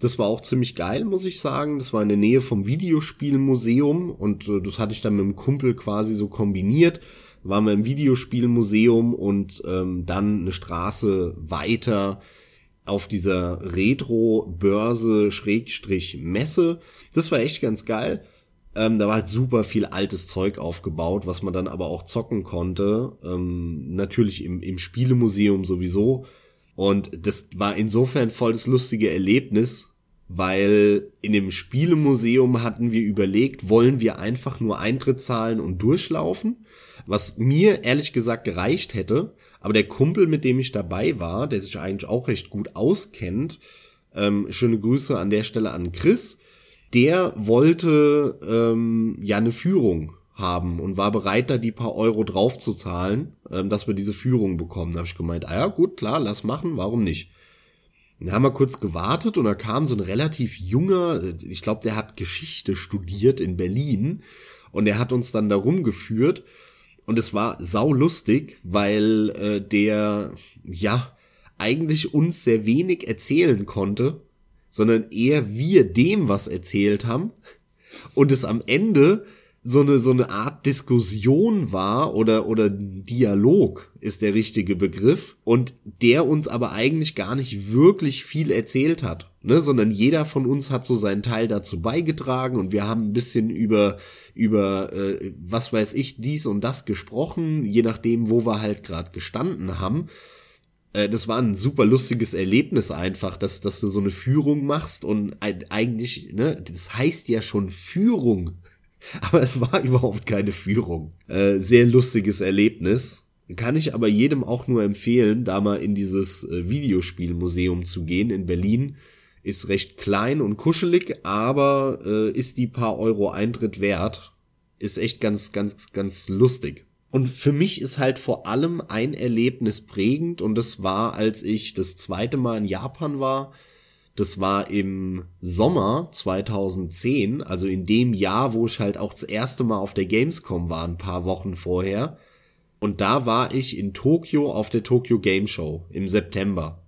Das war auch ziemlich geil, muss ich sagen. Das war in der Nähe vom Videospielmuseum und äh, das hatte ich dann mit dem Kumpel quasi so kombiniert. Waren wir im Videospielmuseum und ähm, dann eine Straße weiter auf dieser Retro-Börse Schrägstrich Messe. Das war echt ganz geil. Ähm, da war halt super viel altes Zeug aufgebaut, was man dann aber auch zocken konnte. Ähm, natürlich im, im Spielemuseum sowieso. Und das war insofern voll das lustige Erlebnis, weil in dem Spielemuseum hatten wir überlegt, wollen wir einfach nur Eintritt zahlen und durchlaufen, was mir ehrlich gesagt gereicht hätte. Aber der Kumpel, mit dem ich dabei war, der sich eigentlich auch recht gut auskennt, ähm, schöne Grüße an der Stelle an Chris, der wollte ähm, ja eine Führung haben und war bereit, da die paar Euro draufzuzahlen, ähm, dass wir diese Führung bekommen. Da habe ich gemeint, ah ja, gut, klar, lass machen, warum nicht? Dann haben wir kurz gewartet und da kam so ein relativ junger, ich glaube, der hat Geschichte studiert in Berlin und er hat uns dann da rumgeführt und es war sau lustig, weil äh, der ja eigentlich uns sehr wenig erzählen konnte, sondern eher wir dem was erzählt haben. Und es am Ende so eine so eine Art Diskussion war oder oder Dialog ist der richtige Begriff und der uns aber eigentlich gar nicht wirklich viel erzählt hat, ne, sondern jeder von uns hat so seinen Teil dazu beigetragen und wir haben ein bisschen über über äh, was weiß ich dies und das gesprochen, je nachdem, wo wir halt gerade gestanden haben äh, das war ein super lustiges Erlebnis einfach, dass, dass du so eine Führung machst und eigentlich, ne, das heißt ja schon Führung. Aber es war überhaupt keine Führung. Äh, sehr lustiges Erlebnis. Kann ich aber jedem auch nur empfehlen, da mal in dieses äh, Videospielmuseum zu gehen in Berlin. Ist recht klein und kuschelig, aber äh, ist die paar Euro Eintritt wert. Ist echt ganz, ganz, ganz lustig. Und für mich ist halt vor allem ein Erlebnis prägend und das war, als ich das zweite Mal in Japan war das war im Sommer 2010, also in dem Jahr, wo ich halt auch das erste Mal auf der Gamescom war, ein paar Wochen vorher. Und da war ich in Tokio auf der Tokyo Game Show im September.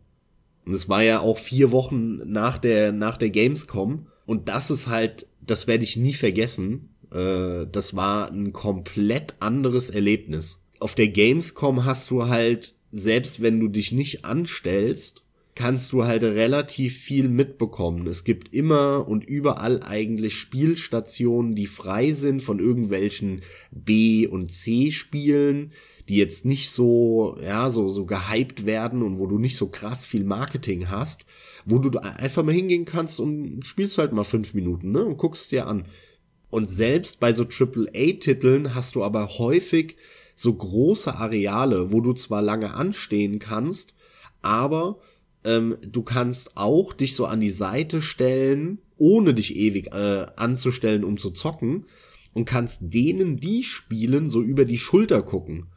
Und es war ja auch vier Wochen nach der, nach der Gamescom. Und das ist halt, das werde ich nie vergessen. Äh, das war ein komplett anderes Erlebnis. Auf der Gamescom hast du halt, selbst wenn du dich nicht anstellst, kannst du halt relativ viel mitbekommen. Es gibt immer und überall eigentlich Spielstationen, die frei sind von irgendwelchen B- und C-Spielen, die jetzt nicht so, ja, so, so gehypt werden und wo du nicht so krass viel Marketing hast, wo du einfach mal hingehen kannst und spielst halt mal fünf Minuten, ne, und guckst dir an. Und selbst bei so AAA-Titeln hast du aber häufig so große Areale, wo du zwar lange anstehen kannst, aber ähm, du kannst auch dich so an die Seite stellen, ohne dich ewig äh, anzustellen, um zu zocken, und kannst denen, die spielen, so über die Schulter gucken.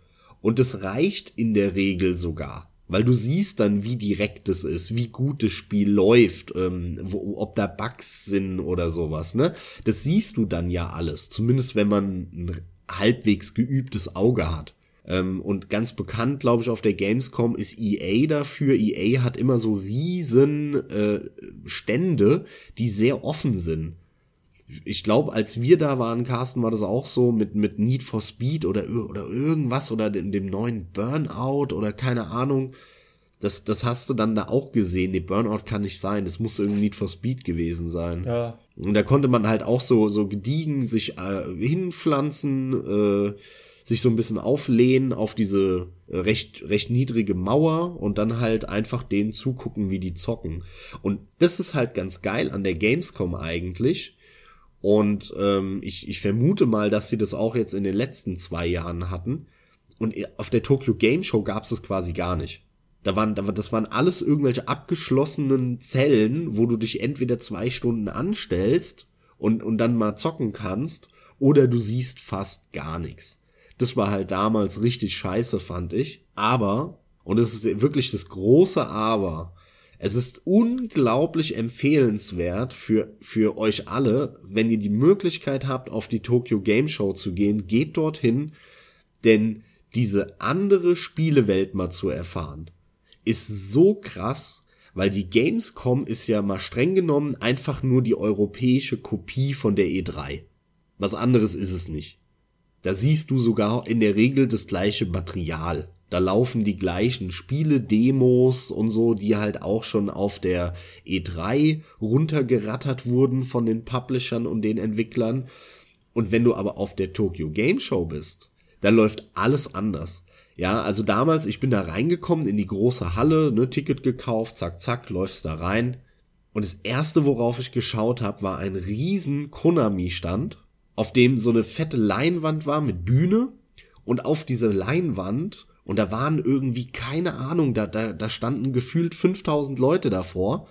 Und es reicht in der Regel sogar. Weil du siehst dann, wie direkt es ist, wie gut das Spiel läuft, ähm, wo, ob da Bugs sind oder sowas, ne? Das siehst du dann ja alles. Zumindest wenn man ein halbwegs geübtes Auge hat. Ähm, und ganz bekannt, glaube ich, auf der Gamescom ist EA dafür. EA hat immer so riesen äh, Stände, die sehr offen sind. Ich glaube, als wir da waren, Carsten, war das auch so mit, mit Need for Speed oder, oder irgendwas oder dem, dem neuen Burnout oder keine Ahnung. Das, das hast du dann da auch gesehen. Nee, Burnout kann nicht sein. Das muss irgendwie Need for Speed gewesen sein. Ja. Und da konnte man halt auch so, so gediegen sich äh, hinpflanzen, äh, sich so ein bisschen auflehnen auf diese äh, recht, recht niedrige Mauer und dann halt einfach denen zugucken, wie die zocken. Und das ist halt ganz geil an der Gamescom eigentlich. Und ähm, ich, ich vermute mal, dass sie das auch jetzt in den letzten zwei Jahren hatten. Und auf der Tokyo Game Show gab es das quasi gar nicht. Da waren, das waren alles irgendwelche abgeschlossenen Zellen, wo du dich entweder zwei Stunden anstellst und, und dann mal zocken kannst, oder du siehst fast gar nichts. Das war halt damals richtig scheiße, fand ich. Aber, und es ist wirklich das große Aber, es ist unglaublich empfehlenswert für, für euch alle, wenn ihr die Möglichkeit habt, auf die Tokyo Game Show zu gehen, geht dorthin, denn diese andere Spielewelt mal zu erfahren, ist so krass, weil die Gamescom ist ja mal streng genommen einfach nur die europäische Kopie von der E3. Was anderes ist es nicht. Da siehst du sogar in der Regel das gleiche Material. Da laufen die gleichen Spiele, Demos und so, die halt auch schon auf der E3 runtergerattert wurden von den Publishern und den Entwicklern. Und wenn du aber auf der Tokyo Game Show bist, da läuft alles anders. Ja, also damals, ich bin da reingekommen in die große Halle, ne, Ticket gekauft, zack, zack, läufst da rein. Und das erste, worauf ich geschaut habe, war ein riesen Konami-Stand auf dem so eine fette Leinwand war mit Bühne und auf diese Leinwand und da waren irgendwie keine Ahnung, da, da, da standen gefühlt 5000 Leute davor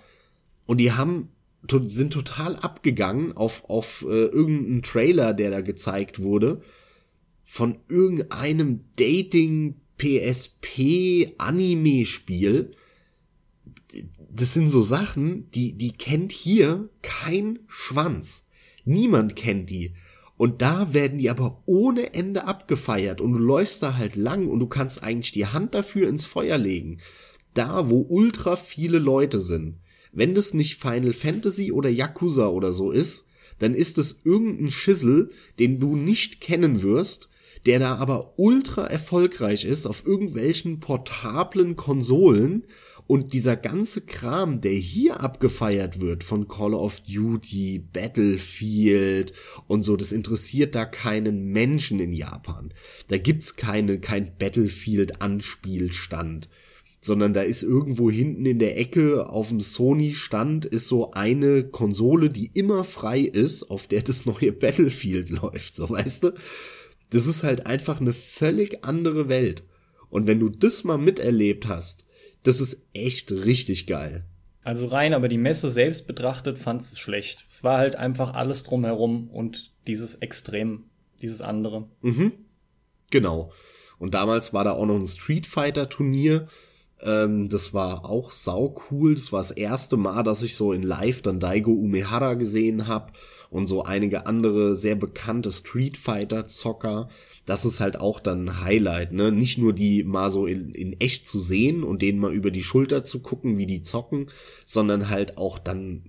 und die haben sind total abgegangen auf auf äh, irgendeinen Trailer, der da gezeigt wurde von irgendeinem Dating PSP Anime Spiel das sind so Sachen, die, die kennt hier kein Schwanz. Niemand kennt die. Und da werden die aber ohne Ende abgefeiert und du läufst da halt lang und du kannst eigentlich die Hand dafür ins Feuer legen. Da, wo ultra viele Leute sind. Wenn das nicht Final Fantasy oder Yakuza oder so ist, dann ist es irgendein Schissel, den du nicht kennen wirst, der da aber ultra erfolgreich ist auf irgendwelchen portablen Konsolen und dieser ganze Kram, der hier abgefeiert wird von Call of Duty, Battlefield und so, das interessiert da keinen Menschen in Japan. Da gibt's keine, kein Battlefield-Anspielstand sondern da ist irgendwo hinten in der Ecke auf dem Sony-Stand ist so eine Konsole, die immer frei ist, auf der das neue Battlefield läuft, so weißt du? Das ist halt einfach eine völlig andere Welt. Und wenn du das mal miterlebt hast, das ist echt richtig geil. Also rein, aber die Messe selbst betrachtet fand es schlecht. Es war halt einfach alles drumherum und dieses Extrem, dieses andere. Mhm. Genau. Und damals war da auch noch ein Street Fighter Turnier. Ähm, das war auch sau cool. Das war das erste Mal, dass ich so in Live dann Daigo Umehara gesehen habe und so einige andere sehr bekannte Street Fighter Zocker das ist halt auch dann ein Highlight, ne? Nicht nur die mal so in, in echt zu sehen und denen mal über die Schulter zu gucken, wie die zocken, sondern halt auch dann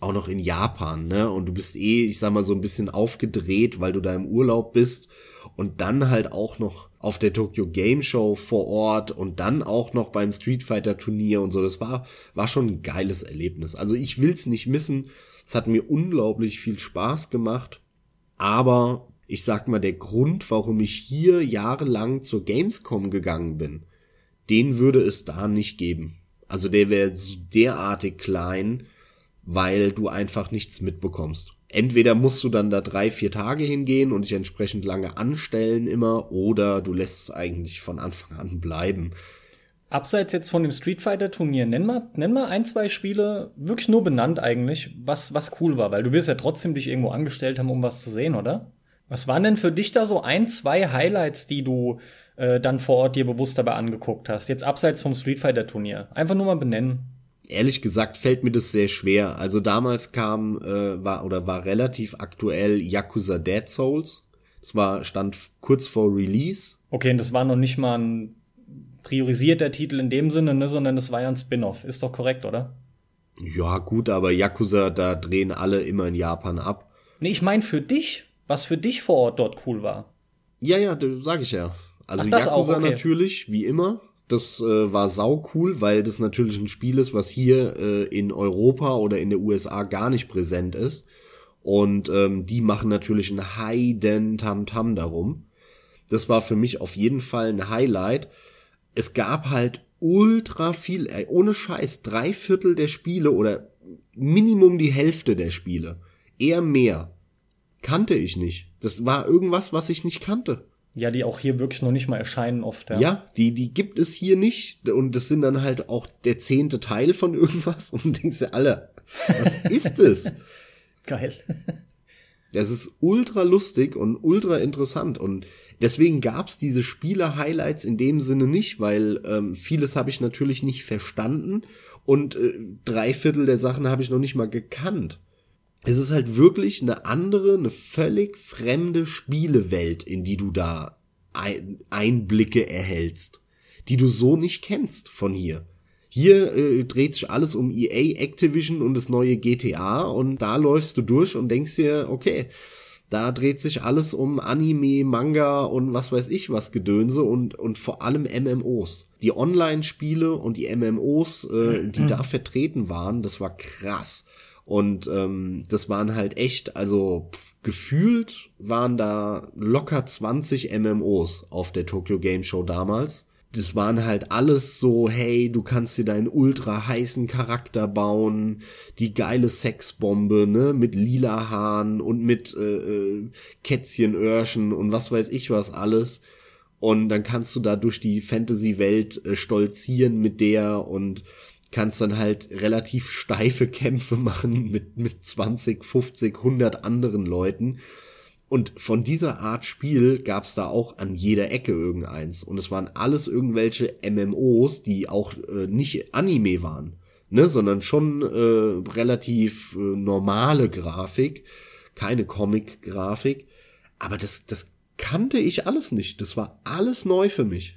auch noch in Japan, ne? Und du bist eh, ich sag mal, so ein bisschen aufgedreht, weil du da im Urlaub bist und dann halt auch noch auf der Tokyo Game Show vor Ort und dann auch noch beim Street Fighter Turnier und so. Das war, war schon ein geiles Erlebnis. Also ich will's nicht missen. Es hat mir unglaublich viel Spaß gemacht. Aber ich sag mal, der Grund, warum ich hier jahrelang zur Gamescom gegangen bin, den würde es da nicht geben. Also der wäre derartig klein, weil du einfach nichts mitbekommst. Entweder musst du dann da drei, vier Tage hingehen und dich entsprechend lange anstellen immer, oder du lässt es eigentlich von Anfang an bleiben. Abseits jetzt von dem Street Fighter Turnier, nenn mal, nenn mal ein, zwei Spiele, wirklich nur benannt eigentlich, was, was cool war, weil du wirst ja trotzdem dich irgendwo angestellt haben, um was zu sehen, oder? Was waren denn für dich da so ein, zwei Highlights, die du äh, dann vor Ort dir bewusst dabei angeguckt hast? Jetzt abseits vom Street Fighter Turnier. Einfach nur mal benennen. Ehrlich gesagt fällt mir das sehr schwer. Also damals kam äh, war oder war relativ aktuell Yakuza Dead Souls. Das war stand kurz vor Release. Okay, und das war noch nicht mal ein priorisierter Titel in dem Sinne, ne, sondern das war ja ein Spin-off. Ist doch korrekt, oder? Ja, gut, aber Yakuza, da drehen alle immer in Japan ab. Nee, ich meine für dich was für dich vor Ort dort cool war. Ja, ja, sag ich ja. Also Ach, Yakuza auch, okay. natürlich, wie immer. Das äh, war sau cool, weil das natürlich ein Spiel ist, was hier äh, in Europa oder in der USA gar nicht präsent ist. Und ähm, die machen natürlich einen heiden Tamtam darum. Das war für mich auf jeden Fall ein Highlight. Es gab halt ultra viel, ey, ohne Scheiß, drei Viertel der Spiele oder Minimum die Hälfte der Spiele. Eher mehr kannte ich nicht. Das war irgendwas, was ich nicht kannte. Ja, die auch hier wirklich noch nicht mal erscheinen oft. Ja, ja die, die gibt es hier nicht. Und das sind dann halt auch der zehnte Teil von irgendwas. Und du denkst ja alle, was ist es? Geil. Das ist ultra lustig und ultra interessant. Und deswegen gab's diese Spiele-Highlights in dem Sinne nicht, weil ähm, vieles habe ich natürlich nicht verstanden und äh, drei Viertel der Sachen habe ich noch nicht mal gekannt es ist halt wirklich eine andere, eine völlig fremde Spielewelt, in die du da Einblicke erhältst, die du so nicht kennst von hier. Hier äh, dreht sich alles um EA, Activision und das neue GTA und da läufst du durch und denkst dir, okay, da dreht sich alles um Anime, Manga und was weiß ich was Gedönse und, und vor allem MMOs. Die Online-Spiele und die MMOs, äh, die mhm. da vertreten waren, das war krass. Und ähm, das waren halt echt, also gefühlt waren da locker 20 MMOs auf der Tokyo Game Show damals. Das waren halt alles so, hey, du kannst dir deinen ultra heißen Charakter bauen, die geile Sexbombe, ne, mit lila Haaren und mit äh, äh, Kätzchenöhrchen und was weiß ich was alles. Und dann kannst du da durch die Fantasy-Welt äh, stolzieren mit der und kannst dann halt relativ steife Kämpfe machen mit, mit 20, 50, 100 anderen Leuten. Und von dieser Art Spiel gab's da auch an jeder Ecke irgendeins. Und es waren alles irgendwelche MMOs, die auch äh, nicht Anime waren. ne, sondern schon äh, relativ äh, normale Grafik, keine Comic-Grafik. Aber das, das kannte ich alles nicht. Das war alles neu für mich.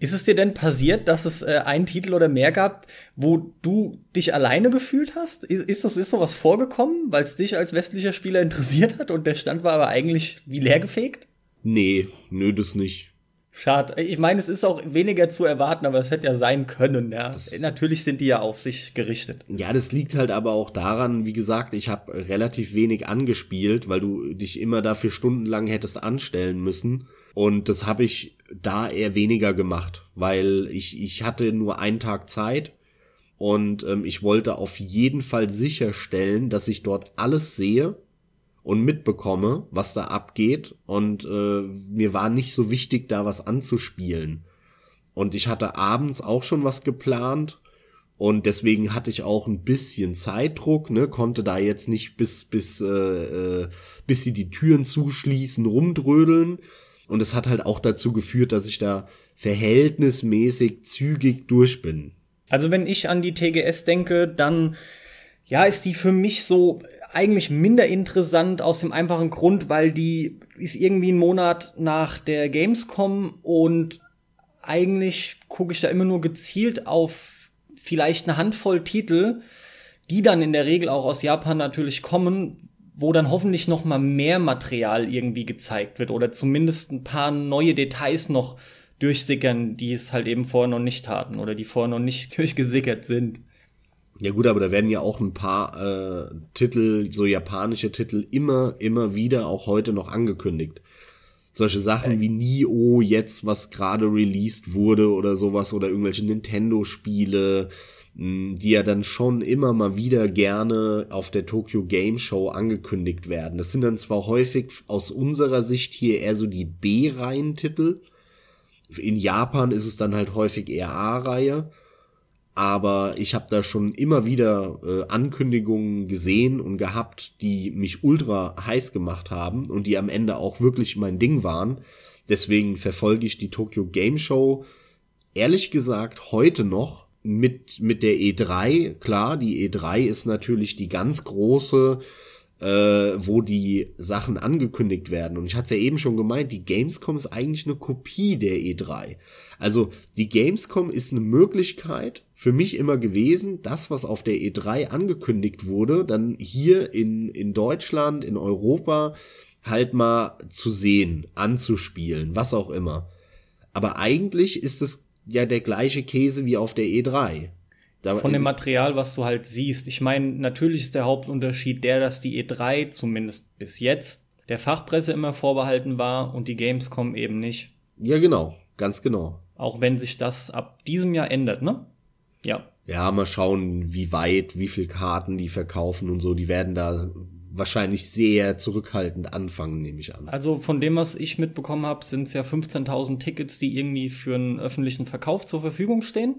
Ist es dir denn passiert, dass es äh, einen Titel oder mehr gab, wo du dich alleine gefühlt hast? Ist, ist das ist sowas vorgekommen, weil es dich als westlicher Spieler interessiert hat und der Stand war aber eigentlich wie leergefegt? Nee, nö, das nicht. Schade. Ich meine, es ist auch weniger zu erwarten, aber es hätte ja sein können, ja. Das Natürlich sind die ja auf sich gerichtet. Ja, das liegt halt aber auch daran, wie gesagt, ich habe relativ wenig angespielt, weil du dich immer dafür stundenlang hättest anstellen müssen. Und das habe ich da eher weniger gemacht, weil ich, ich hatte nur einen Tag Zeit und ähm, ich wollte auf jeden Fall sicherstellen, dass ich dort alles sehe und mitbekomme, was da abgeht. Und äh, mir war nicht so wichtig, da was anzuspielen. Und ich hatte abends auch schon was geplant. Und deswegen hatte ich auch ein bisschen Zeitdruck, ne, konnte da jetzt nicht bis, bis, äh, äh, bis sie die Türen zuschließen, rumdrödeln. Und es hat halt auch dazu geführt, dass ich da verhältnismäßig zügig durch bin. Also wenn ich an die TGS denke, dann ja, ist die für mich so eigentlich minder interessant aus dem einfachen Grund, weil die ist irgendwie ein Monat nach der Gamescom und eigentlich gucke ich da immer nur gezielt auf vielleicht eine Handvoll Titel, die dann in der Regel auch aus Japan natürlich kommen, wo dann hoffentlich noch mal mehr Material irgendwie gezeigt wird oder zumindest ein paar neue Details noch durchsickern, die es halt eben vorher noch nicht hatten oder die vorher noch nicht durchgesickert sind. Ja gut, aber da werden ja auch ein paar äh, Titel, so japanische Titel, immer, immer wieder auch heute noch angekündigt. Solche Sachen äh. wie Nio jetzt, was gerade released wurde oder sowas, oder irgendwelche Nintendo-Spiele, die ja dann schon immer mal wieder gerne auf der Tokyo Game Show angekündigt werden. Das sind dann zwar häufig aus unserer Sicht hier eher so die B-Reihen-Titel. In Japan ist es dann halt häufig eher A-Reihe aber ich habe da schon immer wieder äh, Ankündigungen gesehen und gehabt, die mich ultra heiß gemacht haben und die am Ende auch wirklich mein Ding waren. Deswegen verfolge ich die Tokyo Game Show ehrlich gesagt heute noch mit mit der E3. Klar, die E3 ist natürlich die ganz große äh, wo die Sachen angekündigt werden. Und ich hatte ja eben schon gemeint, die Gamescom ist eigentlich eine Kopie der E3. Also die Gamescom ist eine Möglichkeit für mich immer gewesen, das, was auf der E3 angekündigt wurde, dann hier in, in Deutschland, in Europa halt mal zu sehen, anzuspielen, was auch immer. Aber eigentlich ist es ja der gleiche Käse wie auf der E3. Da von dem Material, was du halt siehst. Ich meine, natürlich ist der Hauptunterschied der, dass die E3 zumindest bis jetzt der Fachpresse immer vorbehalten war und die Gamescom eben nicht. Ja, genau, ganz genau. Auch wenn sich das ab diesem Jahr ändert, ne? Ja. Ja, mal schauen, wie weit, wie viel Karten die verkaufen und so. Die werden da wahrscheinlich sehr zurückhaltend anfangen, nehme ich an. Also von dem, was ich mitbekommen habe, sind es ja 15.000 Tickets, die irgendwie für einen öffentlichen Verkauf zur Verfügung stehen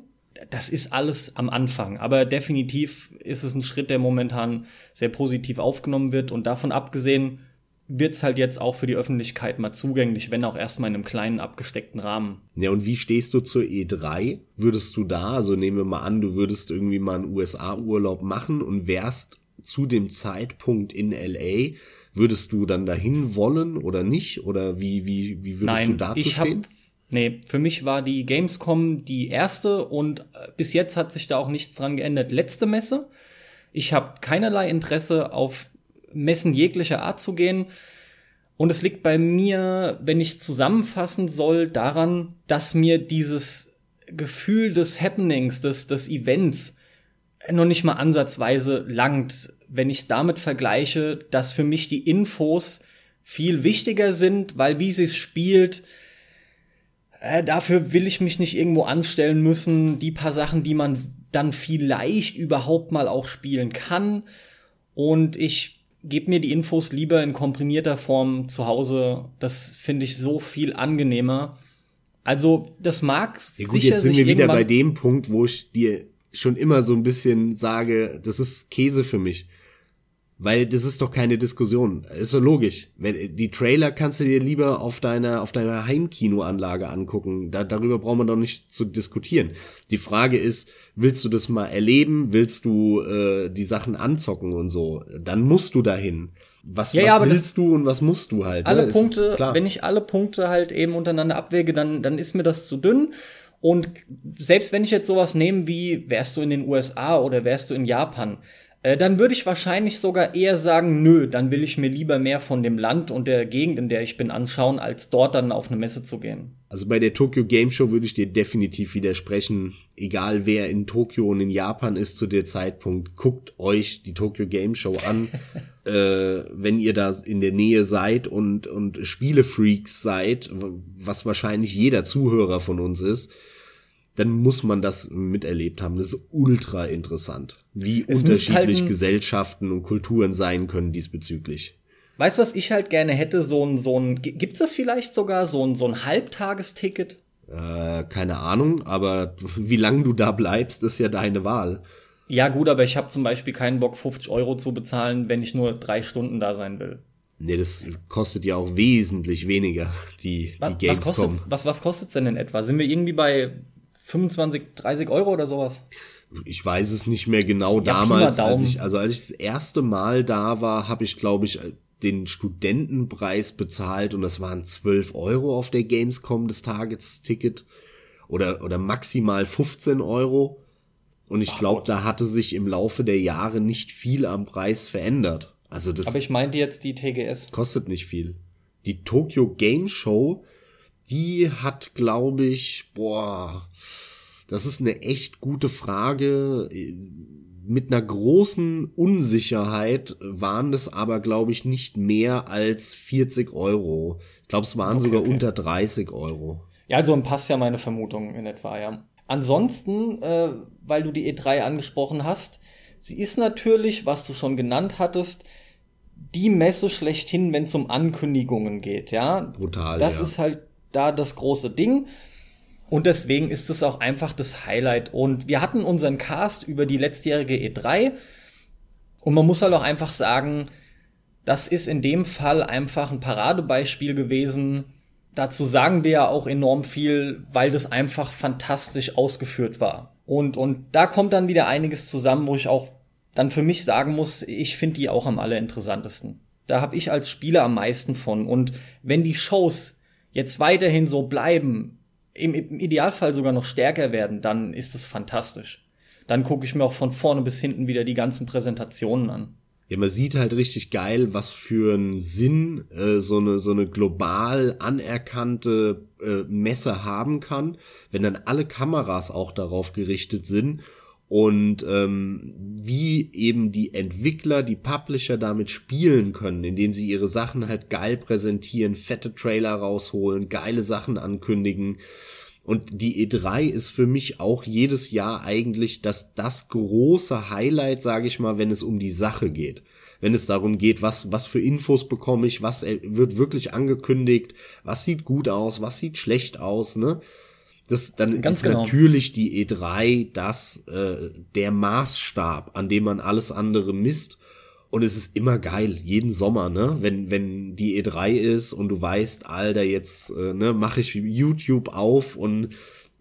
das ist alles am Anfang, aber definitiv ist es ein Schritt, der momentan sehr positiv aufgenommen wird und davon abgesehen wird es halt jetzt auch für die Öffentlichkeit mal zugänglich, wenn auch erstmal in einem kleinen abgesteckten Rahmen. Ja, und wie stehst du zur E3? Würdest du da, also nehmen wir mal an, du würdest irgendwie mal einen USA-Urlaub machen und wärst zu dem Zeitpunkt in LA, würdest du dann dahin wollen oder nicht? Oder wie, wie, wie würdest Nein, du dazu ich stehen? Hab Nee, für mich war die Gamescom die erste und äh, bis jetzt hat sich da auch nichts dran geändert. Letzte Messe. Ich habe keinerlei Interesse auf Messen jeglicher Art zu gehen. Und es liegt bei mir, wenn ich zusammenfassen soll, daran, dass mir dieses Gefühl des Happenings, des, des Events noch nicht mal ansatzweise langt, wenn ich es damit vergleiche, dass für mich die Infos viel wichtiger sind, weil wie sie es spielt, äh, dafür will ich mich nicht irgendwo anstellen müssen. Die paar Sachen, die man dann vielleicht überhaupt mal auch spielen kann. Und ich gebe mir die Infos lieber in komprimierter Form zu Hause. Das finde ich so viel angenehmer. Also, das mag ja, gut, sicher jetzt sind wir wieder bei dem Punkt, wo ich dir schon immer so ein bisschen sage, das ist Käse für mich. Weil das ist doch keine Diskussion. Ist so logisch. Die Trailer kannst du dir lieber auf deiner, auf deiner Heimkinoanlage angucken. Da, darüber braucht man doch nicht zu diskutieren. Die Frage ist, willst du das mal erleben? Willst du äh, die Sachen anzocken und so? Dann musst du dahin. Was, ja, ja, was willst du und was musst du halt? Alle ne? Punkte, wenn ich alle Punkte halt eben untereinander abwäge, dann, dann ist mir das zu dünn. Und selbst wenn ich jetzt sowas nehme wie, wärst du in den USA oder wärst du in Japan, äh, dann würde ich wahrscheinlich sogar eher sagen, nö, dann will ich mir lieber mehr von dem Land und der Gegend, in der ich bin, anschauen, als dort dann auf eine Messe zu gehen. Also bei der Tokyo Game Show würde ich dir definitiv widersprechen. Egal wer in Tokio und in Japan ist zu der Zeitpunkt, guckt euch die Tokyo Game Show an, äh, wenn ihr da in der Nähe seid und, und Spielefreaks seid, was wahrscheinlich jeder Zuhörer von uns ist dann muss man das miterlebt haben. Das ist ultra interessant, wie es unterschiedlich halt Gesellschaften und Kulturen sein können diesbezüglich. Weißt du, was ich halt gerne hätte? So ein, so ein, gibt's das vielleicht sogar? So ein, so ein Halbtagesticket? Äh, keine Ahnung, aber wie lange du da bleibst, ist ja deine Wahl. Ja, gut, aber ich habe zum Beispiel keinen Bock, 50 Euro zu bezahlen, wenn ich nur drei Stunden da sein will. Nee, das kostet ja auch wesentlich weniger, die, die Gamescom. Was kostet's, was, was kostet's denn in etwa? Sind wir irgendwie bei 25, 30 Euro oder sowas? Ich weiß es nicht mehr genau ja, damals, als ich, also als ich das erste Mal da war, habe ich, glaube ich, den Studentenpreis bezahlt und das waren 12 Euro auf der Gamescom das Tagesticket oder, oder maximal 15 Euro. Und ich glaube, da hatte sich im Laufe der Jahre nicht viel am Preis verändert. Also das. Aber ich meinte jetzt die TGS. Kostet nicht viel. Die Tokyo Game Show die hat, glaube ich, boah, das ist eine echt gute Frage. Mit einer großen Unsicherheit waren das aber, glaube ich, nicht mehr als 40 Euro. Ich glaube, es waren okay, sogar okay. unter 30 Euro. Ja, also passt ja meine Vermutung in etwa, ja. Ansonsten, äh, weil du die E3 angesprochen hast, sie ist natürlich, was du schon genannt hattest, die Messe schlechthin, wenn es um Ankündigungen geht, ja. Brutal. Das ja. ist halt da das große Ding. Und deswegen ist es auch einfach das Highlight. Und wir hatten unseren Cast über die letztjährige E3. Und man muss halt auch einfach sagen, das ist in dem Fall einfach ein Paradebeispiel gewesen. Dazu sagen wir ja auch enorm viel, weil das einfach fantastisch ausgeführt war. Und, und da kommt dann wieder einiges zusammen, wo ich auch dann für mich sagen muss, ich finde die auch am allerinteressantesten. Da habe ich als Spieler am meisten von. Und wenn die Shows jetzt weiterhin so bleiben, im, im Idealfall sogar noch stärker werden, dann ist es fantastisch. Dann gucke ich mir auch von vorne bis hinten wieder die ganzen Präsentationen an. Ja, man sieht halt richtig geil, was für einen Sinn äh, so eine so eine global anerkannte äh, Messe haben kann, wenn dann alle Kameras auch darauf gerichtet sind und ähm, wie eben die Entwickler, die Publisher damit spielen können, indem sie ihre Sachen halt geil präsentieren, fette Trailer rausholen, geile Sachen ankündigen. Und die E3 ist für mich auch jedes Jahr eigentlich das, das große Highlight, sage ich mal, wenn es um die Sache geht. Wenn es darum geht, was, was für Infos bekomme ich, was wird wirklich angekündigt, was sieht gut aus, was sieht schlecht aus, ne? Das, dann Ganz ist genau. natürlich die E3 das äh, der Maßstab, an dem man alles andere misst. Und es ist immer geil, jeden Sommer, ne? Wenn, wenn die E3 ist und du weißt, Alter, jetzt äh, ne, mache ich YouTube auf und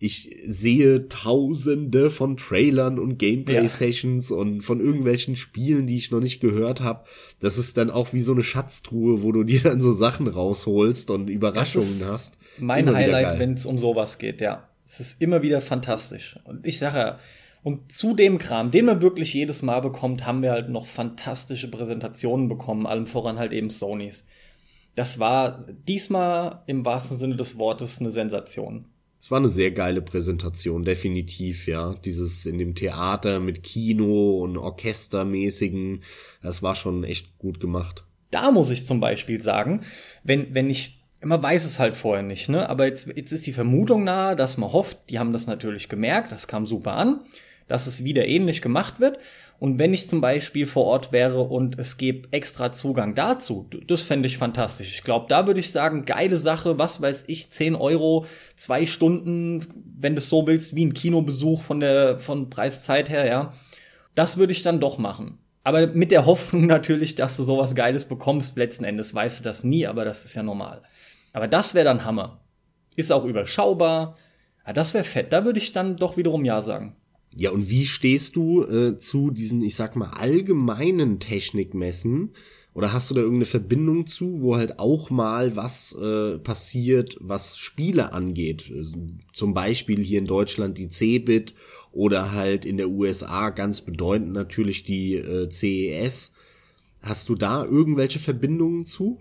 ich sehe tausende von Trailern und Gameplay-Sessions ja. und von irgendwelchen Spielen, die ich noch nicht gehört habe. Das ist dann auch wie so eine Schatztruhe, wo du dir dann so Sachen rausholst und Überraschungen hast. Mein Highlight, wenn es um sowas geht, ja. Es ist immer wieder fantastisch. Und ich sage ja, und zu dem Kram, den man wirklich jedes Mal bekommt, haben wir halt noch fantastische Präsentationen bekommen, allem voran halt eben Sonys. Das war diesmal im wahrsten Sinne des Wortes eine Sensation. Es war eine sehr geile Präsentation, definitiv, ja. Dieses in dem Theater mit Kino und Orchestermäßigen, das war schon echt gut gemacht. Da muss ich zum Beispiel sagen, wenn, wenn ich, man weiß es halt vorher nicht, ne? Aber jetzt, jetzt ist die Vermutung nahe, dass man hofft, die haben das natürlich gemerkt, das kam super an, dass es wieder ähnlich gemacht wird. Und wenn ich zum Beispiel vor Ort wäre und es gäbe extra Zugang dazu, das fände ich fantastisch. Ich glaube, da würde ich sagen, geile Sache, was weiß ich, 10 Euro, zwei Stunden, wenn du es so willst, wie ein Kinobesuch von der von Preiszeit her, ja. Das würde ich dann doch machen. Aber mit der Hoffnung natürlich, dass du sowas Geiles bekommst. Letzten Endes weißt du das nie, aber das ist ja normal. Aber das wäre dann Hammer. Ist auch überschaubar. Ja, das wäre fett. Da würde ich dann doch wiederum Ja sagen. Ja, und wie stehst du äh, zu diesen, ich sag mal, allgemeinen Technikmessen? Oder hast du da irgendeine Verbindung zu, wo halt auch mal was äh, passiert, was Spiele angeht? Also, zum Beispiel hier in Deutschland die Cebit oder halt in der USA ganz bedeutend natürlich die äh, CES. Hast du da irgendwelche Verbindungen zu?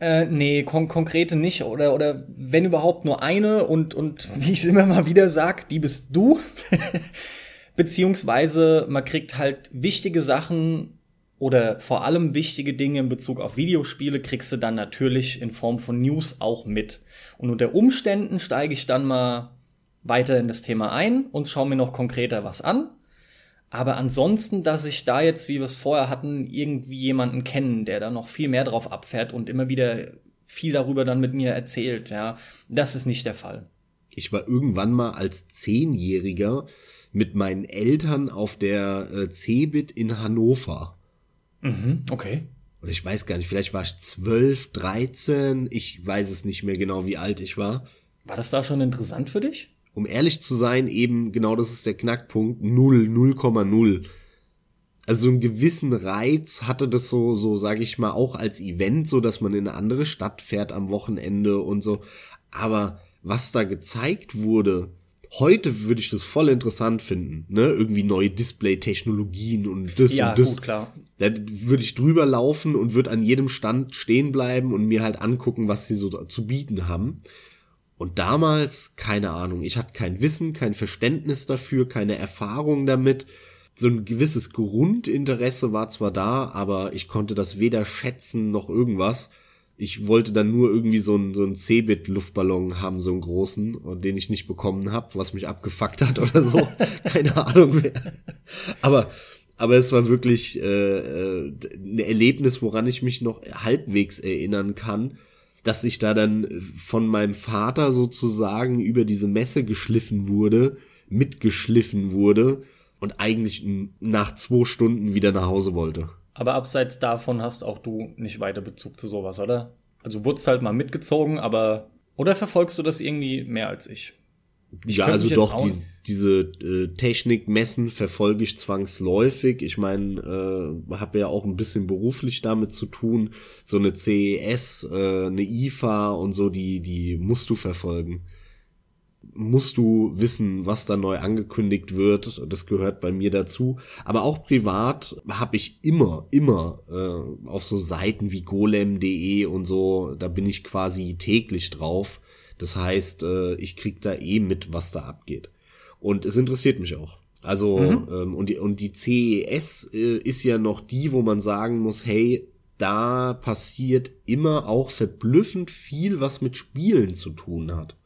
Äh, nee, kon konkrete nicht. Oder, oder wenn überhaupt nur eine und, und wie ich immer mal wieder sag, die bist du. Beziehungsweise man kriegt halt wichtige Sachen oder vor allem wichtige Dinge in Bezug auf Videospiele kriegst du dann natürlich in Form von News auch mit. Und unter Umständen steige ich dann mal weiter in das Thema ein und schaue mir noch konkreter was an. Aber ansonsten, dass ich da jetzt, wie wir es vorher hatten, irgendwie jemanden kennen, der da noch viel mehr drauf abfährt und immer wieder viel darüber dann mit mir erzählt, ja, das ist nicht der Fall. Ich war irgendwann mal als Zehnjähriger mit meinen Eltern auf der äh, Cebit in Hannover. Mhm, okay. Und ich weiß gar nicht, vielleicht war ich zwölf, dreizehn, ich weiß es nicht mehr genau, wie alt ich war. War das da schon interessant für dich? Um ehrlich zu sein, eben genau das ist der Knackpunkt, null, 0,0. Also so einen gewissen Reiz hatte das so, so sage ich mal, auch als Event, so dass man in eine andere Stadt fährt am Wochenende und so. Aber was da gezeigt wurde, Heute würde ich das voll interessant finden, ne? Irgendwie neue Display-Technologien und das ja, und das. Gut, klar. Da würde ich drüber laufen und würde an jedem Stand stehen bleiben und mir halt angucken, was sie so zu bieten haben. Und damals, keine Ahnung, ich hatte kein Wissen, kein Verständnis dafür, keine Erfahrung damit. So ein gewisses Grundinteresse war zwar da, aber ich konnte das weder schätzen noch irgendwas ich wollte dann nur irgendwie so einen so einen Cebit-Luftballon haben, so einen großen, den ich nicht bekommen habe, was mich abgefuckt hat oder so. Keine Ahnung mehr. Aber aber es war wirklich äh, äh, ein Erlebnis, woran ich mich noch halbwegs erinnern kann, dass ich da dann von meinem Vater sozusagen über diese Messe geschliffen wurde, mitgeschliffen wurde und eigentlich nach zwei Stunden wieder nach Hause wollte. Aber abseits davon hast auch du nicht weiter Bezug zu sowas, oder? Also wurdest halt mal mitgezogen, aber oder verfolgst du das irgendwie mehr als ich? ich ja, also doch, die, diese äh, Technikmessen verfolge ich zwangsläufig. Ich meine, äh, habe ja auch ein bisschen beruflich damit zu tun. So eine CES, äh, eine IFA und so, die, die musst du verfolgen musst du wissen, was da neu angekündigt wird. Das gehört bei mir dazu. Aber auch privat habe ich immer, immer äh, auf so Seiten wie golem.de und so, da bin ich quasi täglich drauf. Das heißt, äh, ich krieg da eh mit, was da abgeht. Und es interessiert mich auch. Also, mhm. ähm, und, die, und die CES äh, ist ja noch die, wo man sagen muss, hey, da passiert immer auch verblüffend viel, was mit Spielen zu tun hat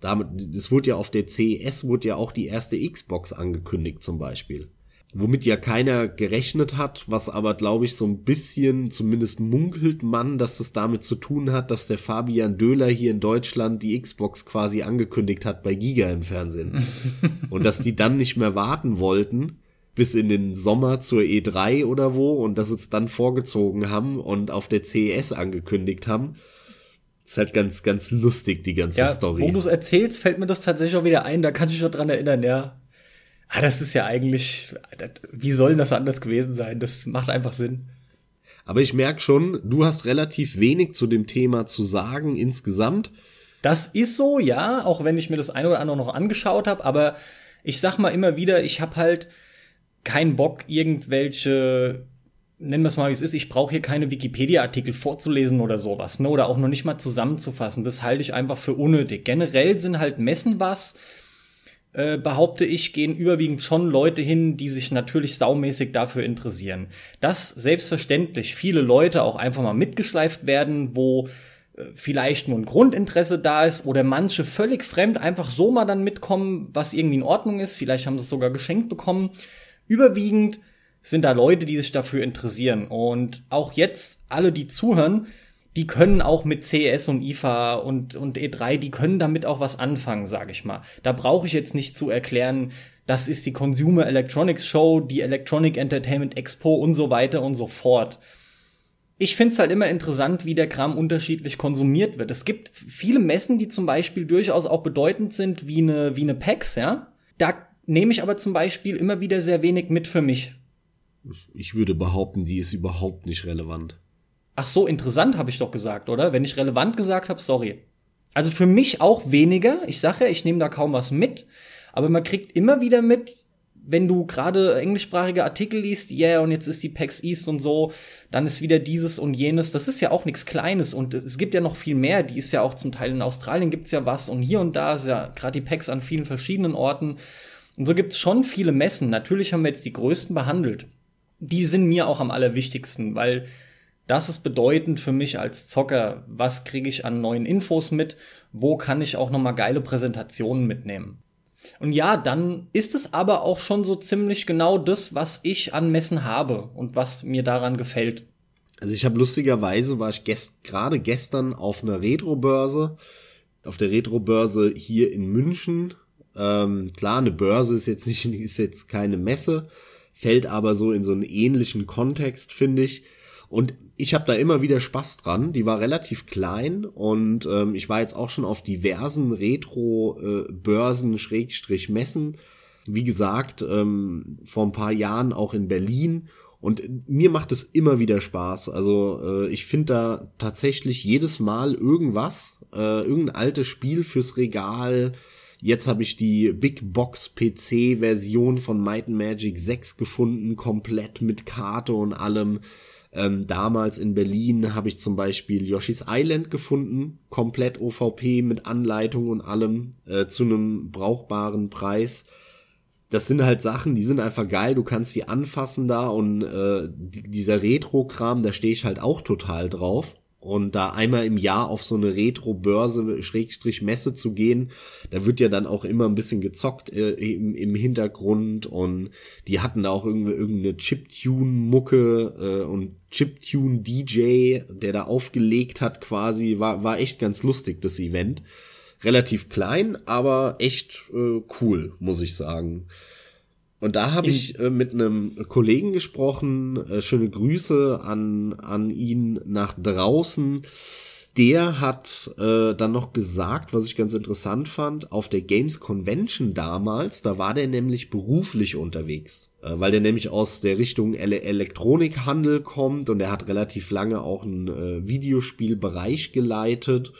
damit, es wurde ja auf der CES wurde ja auch die erste Xbox angekündigt zum Beispiel. Womit ja keiner gerechnet hat, was aber glaube ich so ein bisschen, zumindest munkelt man, dass es damit zu tun hat, dass der Fabian Döhler hier in Deutschland die Xbox quasi angekündigt hat bei Giga im Fernsehen. und dass die dann nicht mehr warten wollten bis in den Sommer zur E3 oder wo und dass es dann vorgezogen haben und auf der CES angekündigt haben ist halt ganz, ganz lustig, die ganze ja, Story. Wo du es erzählst, fällt mir das tatsächlich auch wieder ein. Da kann ich mich noch dran erinnern, ja. Ah, das ist ja eigentlich, wie soll das anders gewesen sein? Das macht einfach Sinn. Aber ich merke schon, du hast relativ wenig zu dem Thema zu sagen insgesamt. Das ist so, ja, auch wenn ich mir das eine oder andere noch angeschaut habe, aber ich sag mal immer wieder, ich habe halt keinen Bock, irgendwelche nennen wir es mal, wie es ist, ich brauche hier keine Wikipedia-Artikel vorzulesen oder sowas, ne? Oder auch noch nicht mal zusammenzufassen. Das halte ich einfach für unnötig. Generell sind halt Messen was, äh, behaupte ich, gehen überwiegend schon Leute hin, die sich natürlich saumäßig dafür interessieren. Dass selbstverständlich viele Leute auch einfach mal mitgeschleift werden, wo äh, vielleicht nur ein Grundinteresse da ist oder manche völlig fremd einfach so mal dann mitkommen, was irgendwie in Ordnung ist. Vielleicht haben sie es sogar geschenkt bekommen. Überwiegend sind da Leute, die sich dafür interessieren. Und auch jetzt, alle, die zuhören, die können auch mit CES und IFA und, und E3, die können damit auch was anfangen, sage ich mal. Da brauche ich jetzt nicht zu erklären, das ist die Consumer Electronics Show, die Electronic Entertainment Expo und so weiter und so fort. Ich find's halt immer interessant, wie der Kram unterschiedlich konsumiert wird. Es gibt viele Messen, die zum Beispiel durchaus auch bedeutend sind, wie eine, wie eine PAX, ja. Da nehme ich aber zum Beispiel immer wieder sehr wenig mit für mich. Ich würde behaupten, die ist überhaupt nicht relevant. Ach so, interessant habe ich doch gesagt, oder? Wenn ich relevant gesagt habe, sorry. Also für mich auch weniger. Ich sage ja, ich nehme da kaum was mit. Aber man kriegt immer wieder mit, wenn du gerade englischsprachige Artikel liest, ja, yeah, und jetzt ist die PAX East und so, dann ist wieder dieses und jenes. Das ist ja auch nichts Kleines und es gibt ja noch viel mehr. Die ist ja auch zum Teil in Australien gibt's ja was und hier und da ist ja gerade die PAX an vielen verschiedenen Orten. Und so gibt's schon viele Messen. Natürlich haben wir jetzt die größten behandelt. Die sind mir auch am allerwichtigsten, weil das ist bedeutend für mich als Zocker. Was kriege ich an neuen Infos mit? Wo kann ich auch noch mal geile Präsentationen mitnehmen? Und ja, dann ist es aber auch schon so ziemlich genau das, was ich an Messen habe und was mir daran gefällt. Also ich habe lustigerweise war ich gest gerade gestern auf einer Retro-Börse, auf der Retro-Börse hier in München ähm, klar, eine Börse ist jetzt nicht, ist jetzt keine Messe, fällt aber so in so einen ähnlichen Kontext, finde ich. Und ich habe da immer wieder Spaß dran. Die war relativ klein und ähm, ich war jetzt auch schon auf diversen Retro-Börsen, äh, Schrägstrich Messen. Wie gesagt, ähm, vor ein paar Jahren auch in Berlin. Und mir macht es immer wieder Spaß. Also äh, ich finde da tatsächlich jedes Mal irgendwas, äh, irgendein altes Spiel fürs Regal, Jetzt habe ich die Big Box PC Version von Might and Magic 6 gefunden, komplett mit Karte und allem. Ähm, damals in Berlin habe ich zum Beispiel Yoshi's Island gefunden, komplett OVP mit Anleitung und allem äh, zu einem brauchbaren Preis. Das sind halt Sachen, die sind einfach geil. Du kannst die anfassen da und äh, dieser Retro-Kram, da stehe ich halt auch total drauf. Und da einmal im Jahr auf so eine Retro-Börse, Schrägstrich Messe zu gehen, da wird ja dann auch immer ein bisschen gezockt äh, im, im Hintergrund und die hatten da auch irgendwie irgendeine Chiptune-Mucke äh, und Chiptune-DJ, der da aufgelegt hat quasi, war, war echt ganz lustig, das Event. Relativ klein, aber echt äh, cool, muss ich sagen. Und da habe ich äh, mit einem Kollegen gesprochen, äh, schöne Grüße an, an ihn nach draußen. Der hat äh, dann noch gesagt, was ich ganz interessant fand, auf der Games Convention damals, da war der nämlich beruflich unterwegs, äh, weil der nämlich aus der Richtung Ele Elektronikhandel kommt und er hat relativ lange auch einen äh, Videospielbereich geleitet.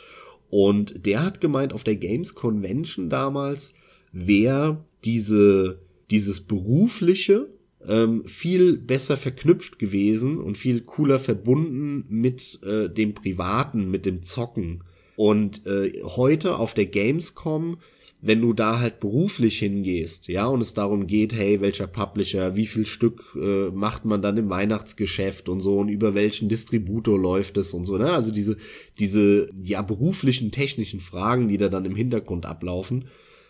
Und der hat gemeint, auf der Games Convention damals wäre diese dieses berufliche ähm, viel besser verknüpft gewesen und viel cooler verbunden mit äh, dem privaten, mit dem Zocken. Und äh, heute auf der Gamescom, wenn du da halt beruflich hingehst, ja, und es darum geht, hey, welcher Publisher, wie viel Stück äh, macht man dann im Weihnachtsgeschäft und so und über welchen Distributor läuft es und so, ne? Also diese, diese, ja, beruflichen, technischen Fragen, die da dann im Hintergrund ablaufen,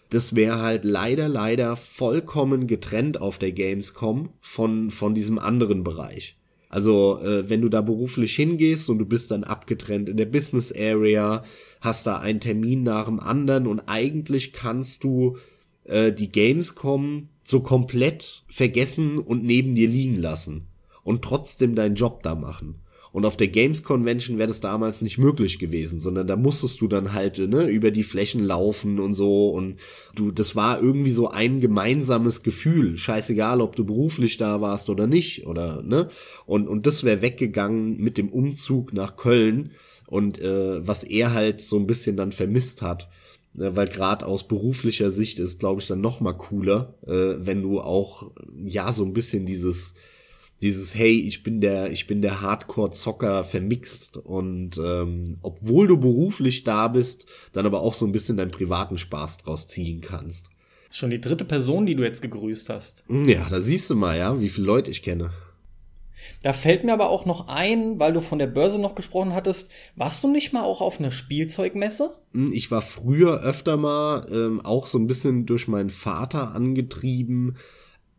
das wäre halt leider, leider vollkommen getrennt auf der Gamescom von, von diesem anderen Bereich. Also, äh, wenn du da beruflich hingehst und du bist dann abgetrennt in der Business Area, hast da einen Termin nach dem anderen und eigentlich kannst du äh, die Gamescom so komplett vergessen und neben dir liegen lassen und trotzdem deinen Job da machen. Und auf der Games Convention wäre das damals nicht möglich gewesen, sondern da musstest du dann halt ne, über die Flächen laufen und so. Und du, das war irgendwie so ein gemeinsames Gefühl. Scheißegal, ob du beruflich da warst oder nicht, oder ne? Und, und das wäre weggegangen mit dem Umzug nach Köln und äh, was er halt so ein bisschen dann vermisst hat. Ne, weil gerade aus beruflicher Sicht ist, glaube ich, dann noch mal cooler, äh, wenn du auch ja so ein bisschen dieses dieses hey ich bin der ich bin der Hardcore Zocker vermixt und ähm, obwohl du beruflich da bist dann aber auch so ein bisschen deinen privaten Spaß draus ziehen kannst. Schon die dritte Person die du jetzt gegrüßt hast. Hm, ja da siehst du mal ja wie viele Leute ich kenne. Da fällt mir aber auch noch ein, weil du von der Börse noch gesprochen hattest, warst du nicht mal auch auf einer Spielzeugmesse? Hm, ich war früher öfter mal, ähm, auch so ein bisschen durch meinen Vater angetrieben,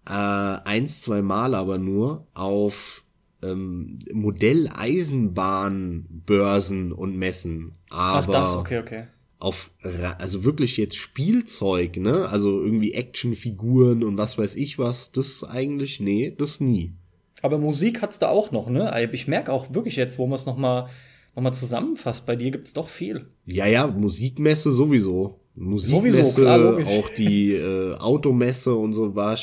äh, eins, zwei Mal aber nur auf ähm, Modelleisenbahnbörsen und Messen. Aber Ach das, okay, okay. auf, also wirklich jetzt Spielzeug, ne? Also irgendwie Actionfiguren und was weiß ich was, das eigentlich, nee, das nie. Aber Musik hat's da auch noch, ne? Ich merke auch wirklich jetzt, wo man es nochmal noch mal zusammenfasst, bei dir gibt's doch viel. Ja, ja, Musikmesse sowieso. Musikmesse, Sowieso, klar, auch die äh, Automesse und so war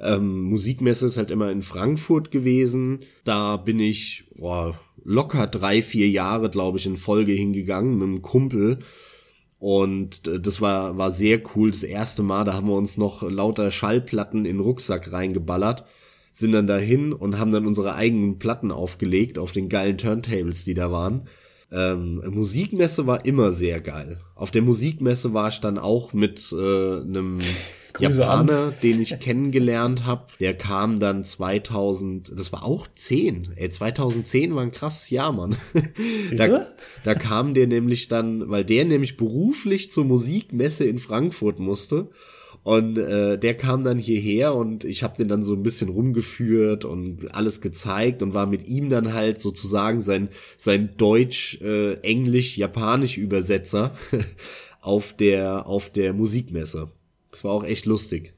ähm, Musikmesse ist halt immer in Frankfurt gewesen. Da bin ich boah, locker drei, vier Jahre, glaube ich, in Folge hingegangen mit einem Kumpel. Und äh, das war, war sehr cool. Das erste Mal, da haben wir uns noch lauter Schallplatten in den Rucksack reingeballert, sind dann dahin und haben dann unsere eigenen Platten aufgelegt auf den geilen Turntables, die da waren. Ähm, Musikmesse war immer sehr geil. Auf der Musikmesse war ich dann auch mit äh, einem Grüße an. Japaner, den ich kennengelernt habe. Der kam dann 2000, das war auch 10. Ey, 2010 war ein krasses Jahr, Mann. Da, da kam der nämlich dann, weil der nämlich beruflich zur Musikmesse in Frankfurt musste. Und äh, der kam dann hierher und ich habe den dann so ein bisschen rumgeführt und alles gezeigt und war mit ihm dann halt sozusagen sein sein Deutsch, äh, Englisch, Japanisch Übersetzer auf der auf der Musikmesse. Das war auch echt lustig.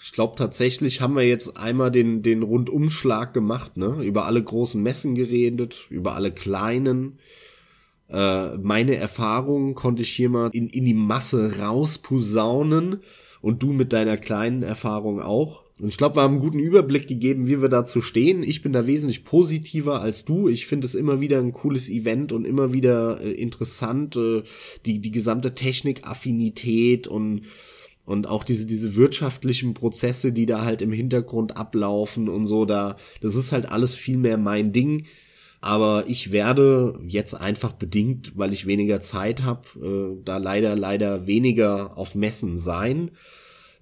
Ich glaube tatsächlich haben wir jetzt einmal den den Rundumschlag gemacht, ne? Über alle großen Messen geredet, über alle kleinen. Äh, meine Erfahrungen konnte ich hier mal in, in die Masse rausposaunen und du mit deiner kleinen Erfahrung auch. Und ich glaube, wir haben einen guten Überblick gegeben, wie wir dazu stehen. Ich bin da wesentlich positiver als du. Ich finde es immer wieder ein cooles Event und immer wieder äh, interessant, äh, die, die gesamte Technikaffinität und und auch diese diese wirtschaftlichen Prozesse, die da halt im Hintergrund ablaufen und so, da das ist halt alles viel mehr mein Ding. Aber ich werde jetzt einfach bedingt, weil ich weniger Zeit habe, äh, da leider leider weniger auf Messen sein.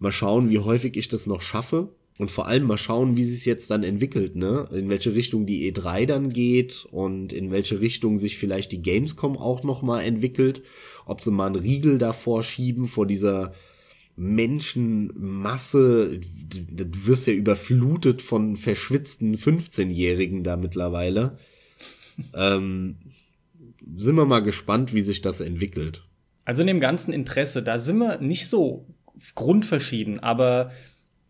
Mal schauen, wie häufig ich das noch schaffe. Und vor allem mal schauen, wie sich jetzt dann entwickelt, ne? In welche Richtung die E3 dann geht und in welche Richtung sich vielleicht die Gamescom auch noch mal entwickelt. Ob sie mal einen Riegel davor schieben vor dieser Menschenmasse. Du wirst ja überflutet von verschwitzten 15-Jährigen da mittlerweile. ähm, sind wir mal gespannt, wie sich das entwickelt. Also in dem ganzen Interesse, da sind wir nicht so grundverschieden, aber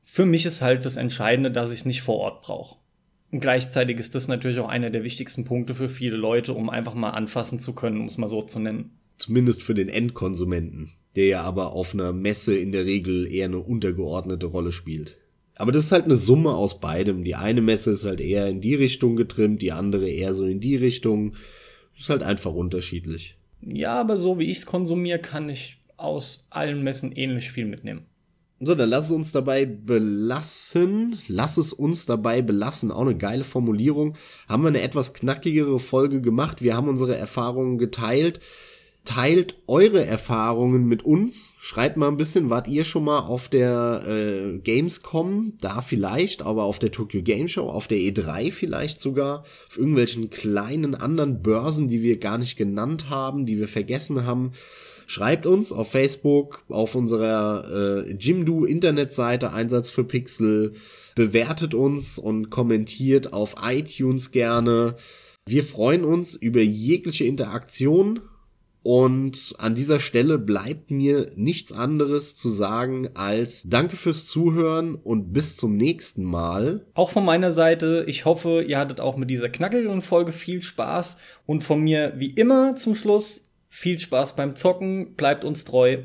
für mich ist halt das Entscheidende, dass ich es nicht vor Ort brauche. Und gleichzeitig ist das natürlich auch einer der wichtigsten Punkte für viele Leute, um einfach mal anfassen zu können, um es mal so zu nennen. Zumindest für den Endkonsumenten, der ja aber auf einer Messe in der Regel eher eine untergeordnete Rolle spielt. Aber das ist halt eine Summe aus beidem. Die eine Messe ist halt eher in die Richtung getrimmt, die andere eher so in die Richtung. Das ist halt einfach unterschiedlich. Ja, aber so wie ich es konsumiere, kann ich aus allen Messen ähnlich viel mitnehmen. So, dann lass es uns dabei belassen. Lass es uns dabei belassen. Auch eine geile Formulierung. Haben wir eine etwas knackigere Folge gemacht. Wir haben unsere Erfahrungen geteilt. Teilt eure Erfahrungen mit uns. Schreibt mal ein bisschen, wart ihr schon mal auf der äh, Gamescom? Da vielleicht, aber auf der Tokyo Game Show, auf der E3 vielleicht sogar, auf irgendwelchen kleinen anderen Börsen, die wir gar nicht genannt haben, die wir vergessen haben. Schreibt uns auf Facebook, auf unserer äh, Jimdo Internetseite Einsatz für Pixel. Bewertet uns und kommentiert auf iTunes gerne. Wir freuen uns über jegliche Interaktion. Und an dieser Stelle bleibt mir nichts anderes zu sagen als Danke fürs Zuhören und bis zum nächsten Mal. Auch von meiner Seite, ich hoffe, ihr hattet auch mit dieser knackigen Folge viel Spaß. Und von mir, wie immer zum Schluss, viel Spaß beim Zocken, bleibt uns treu.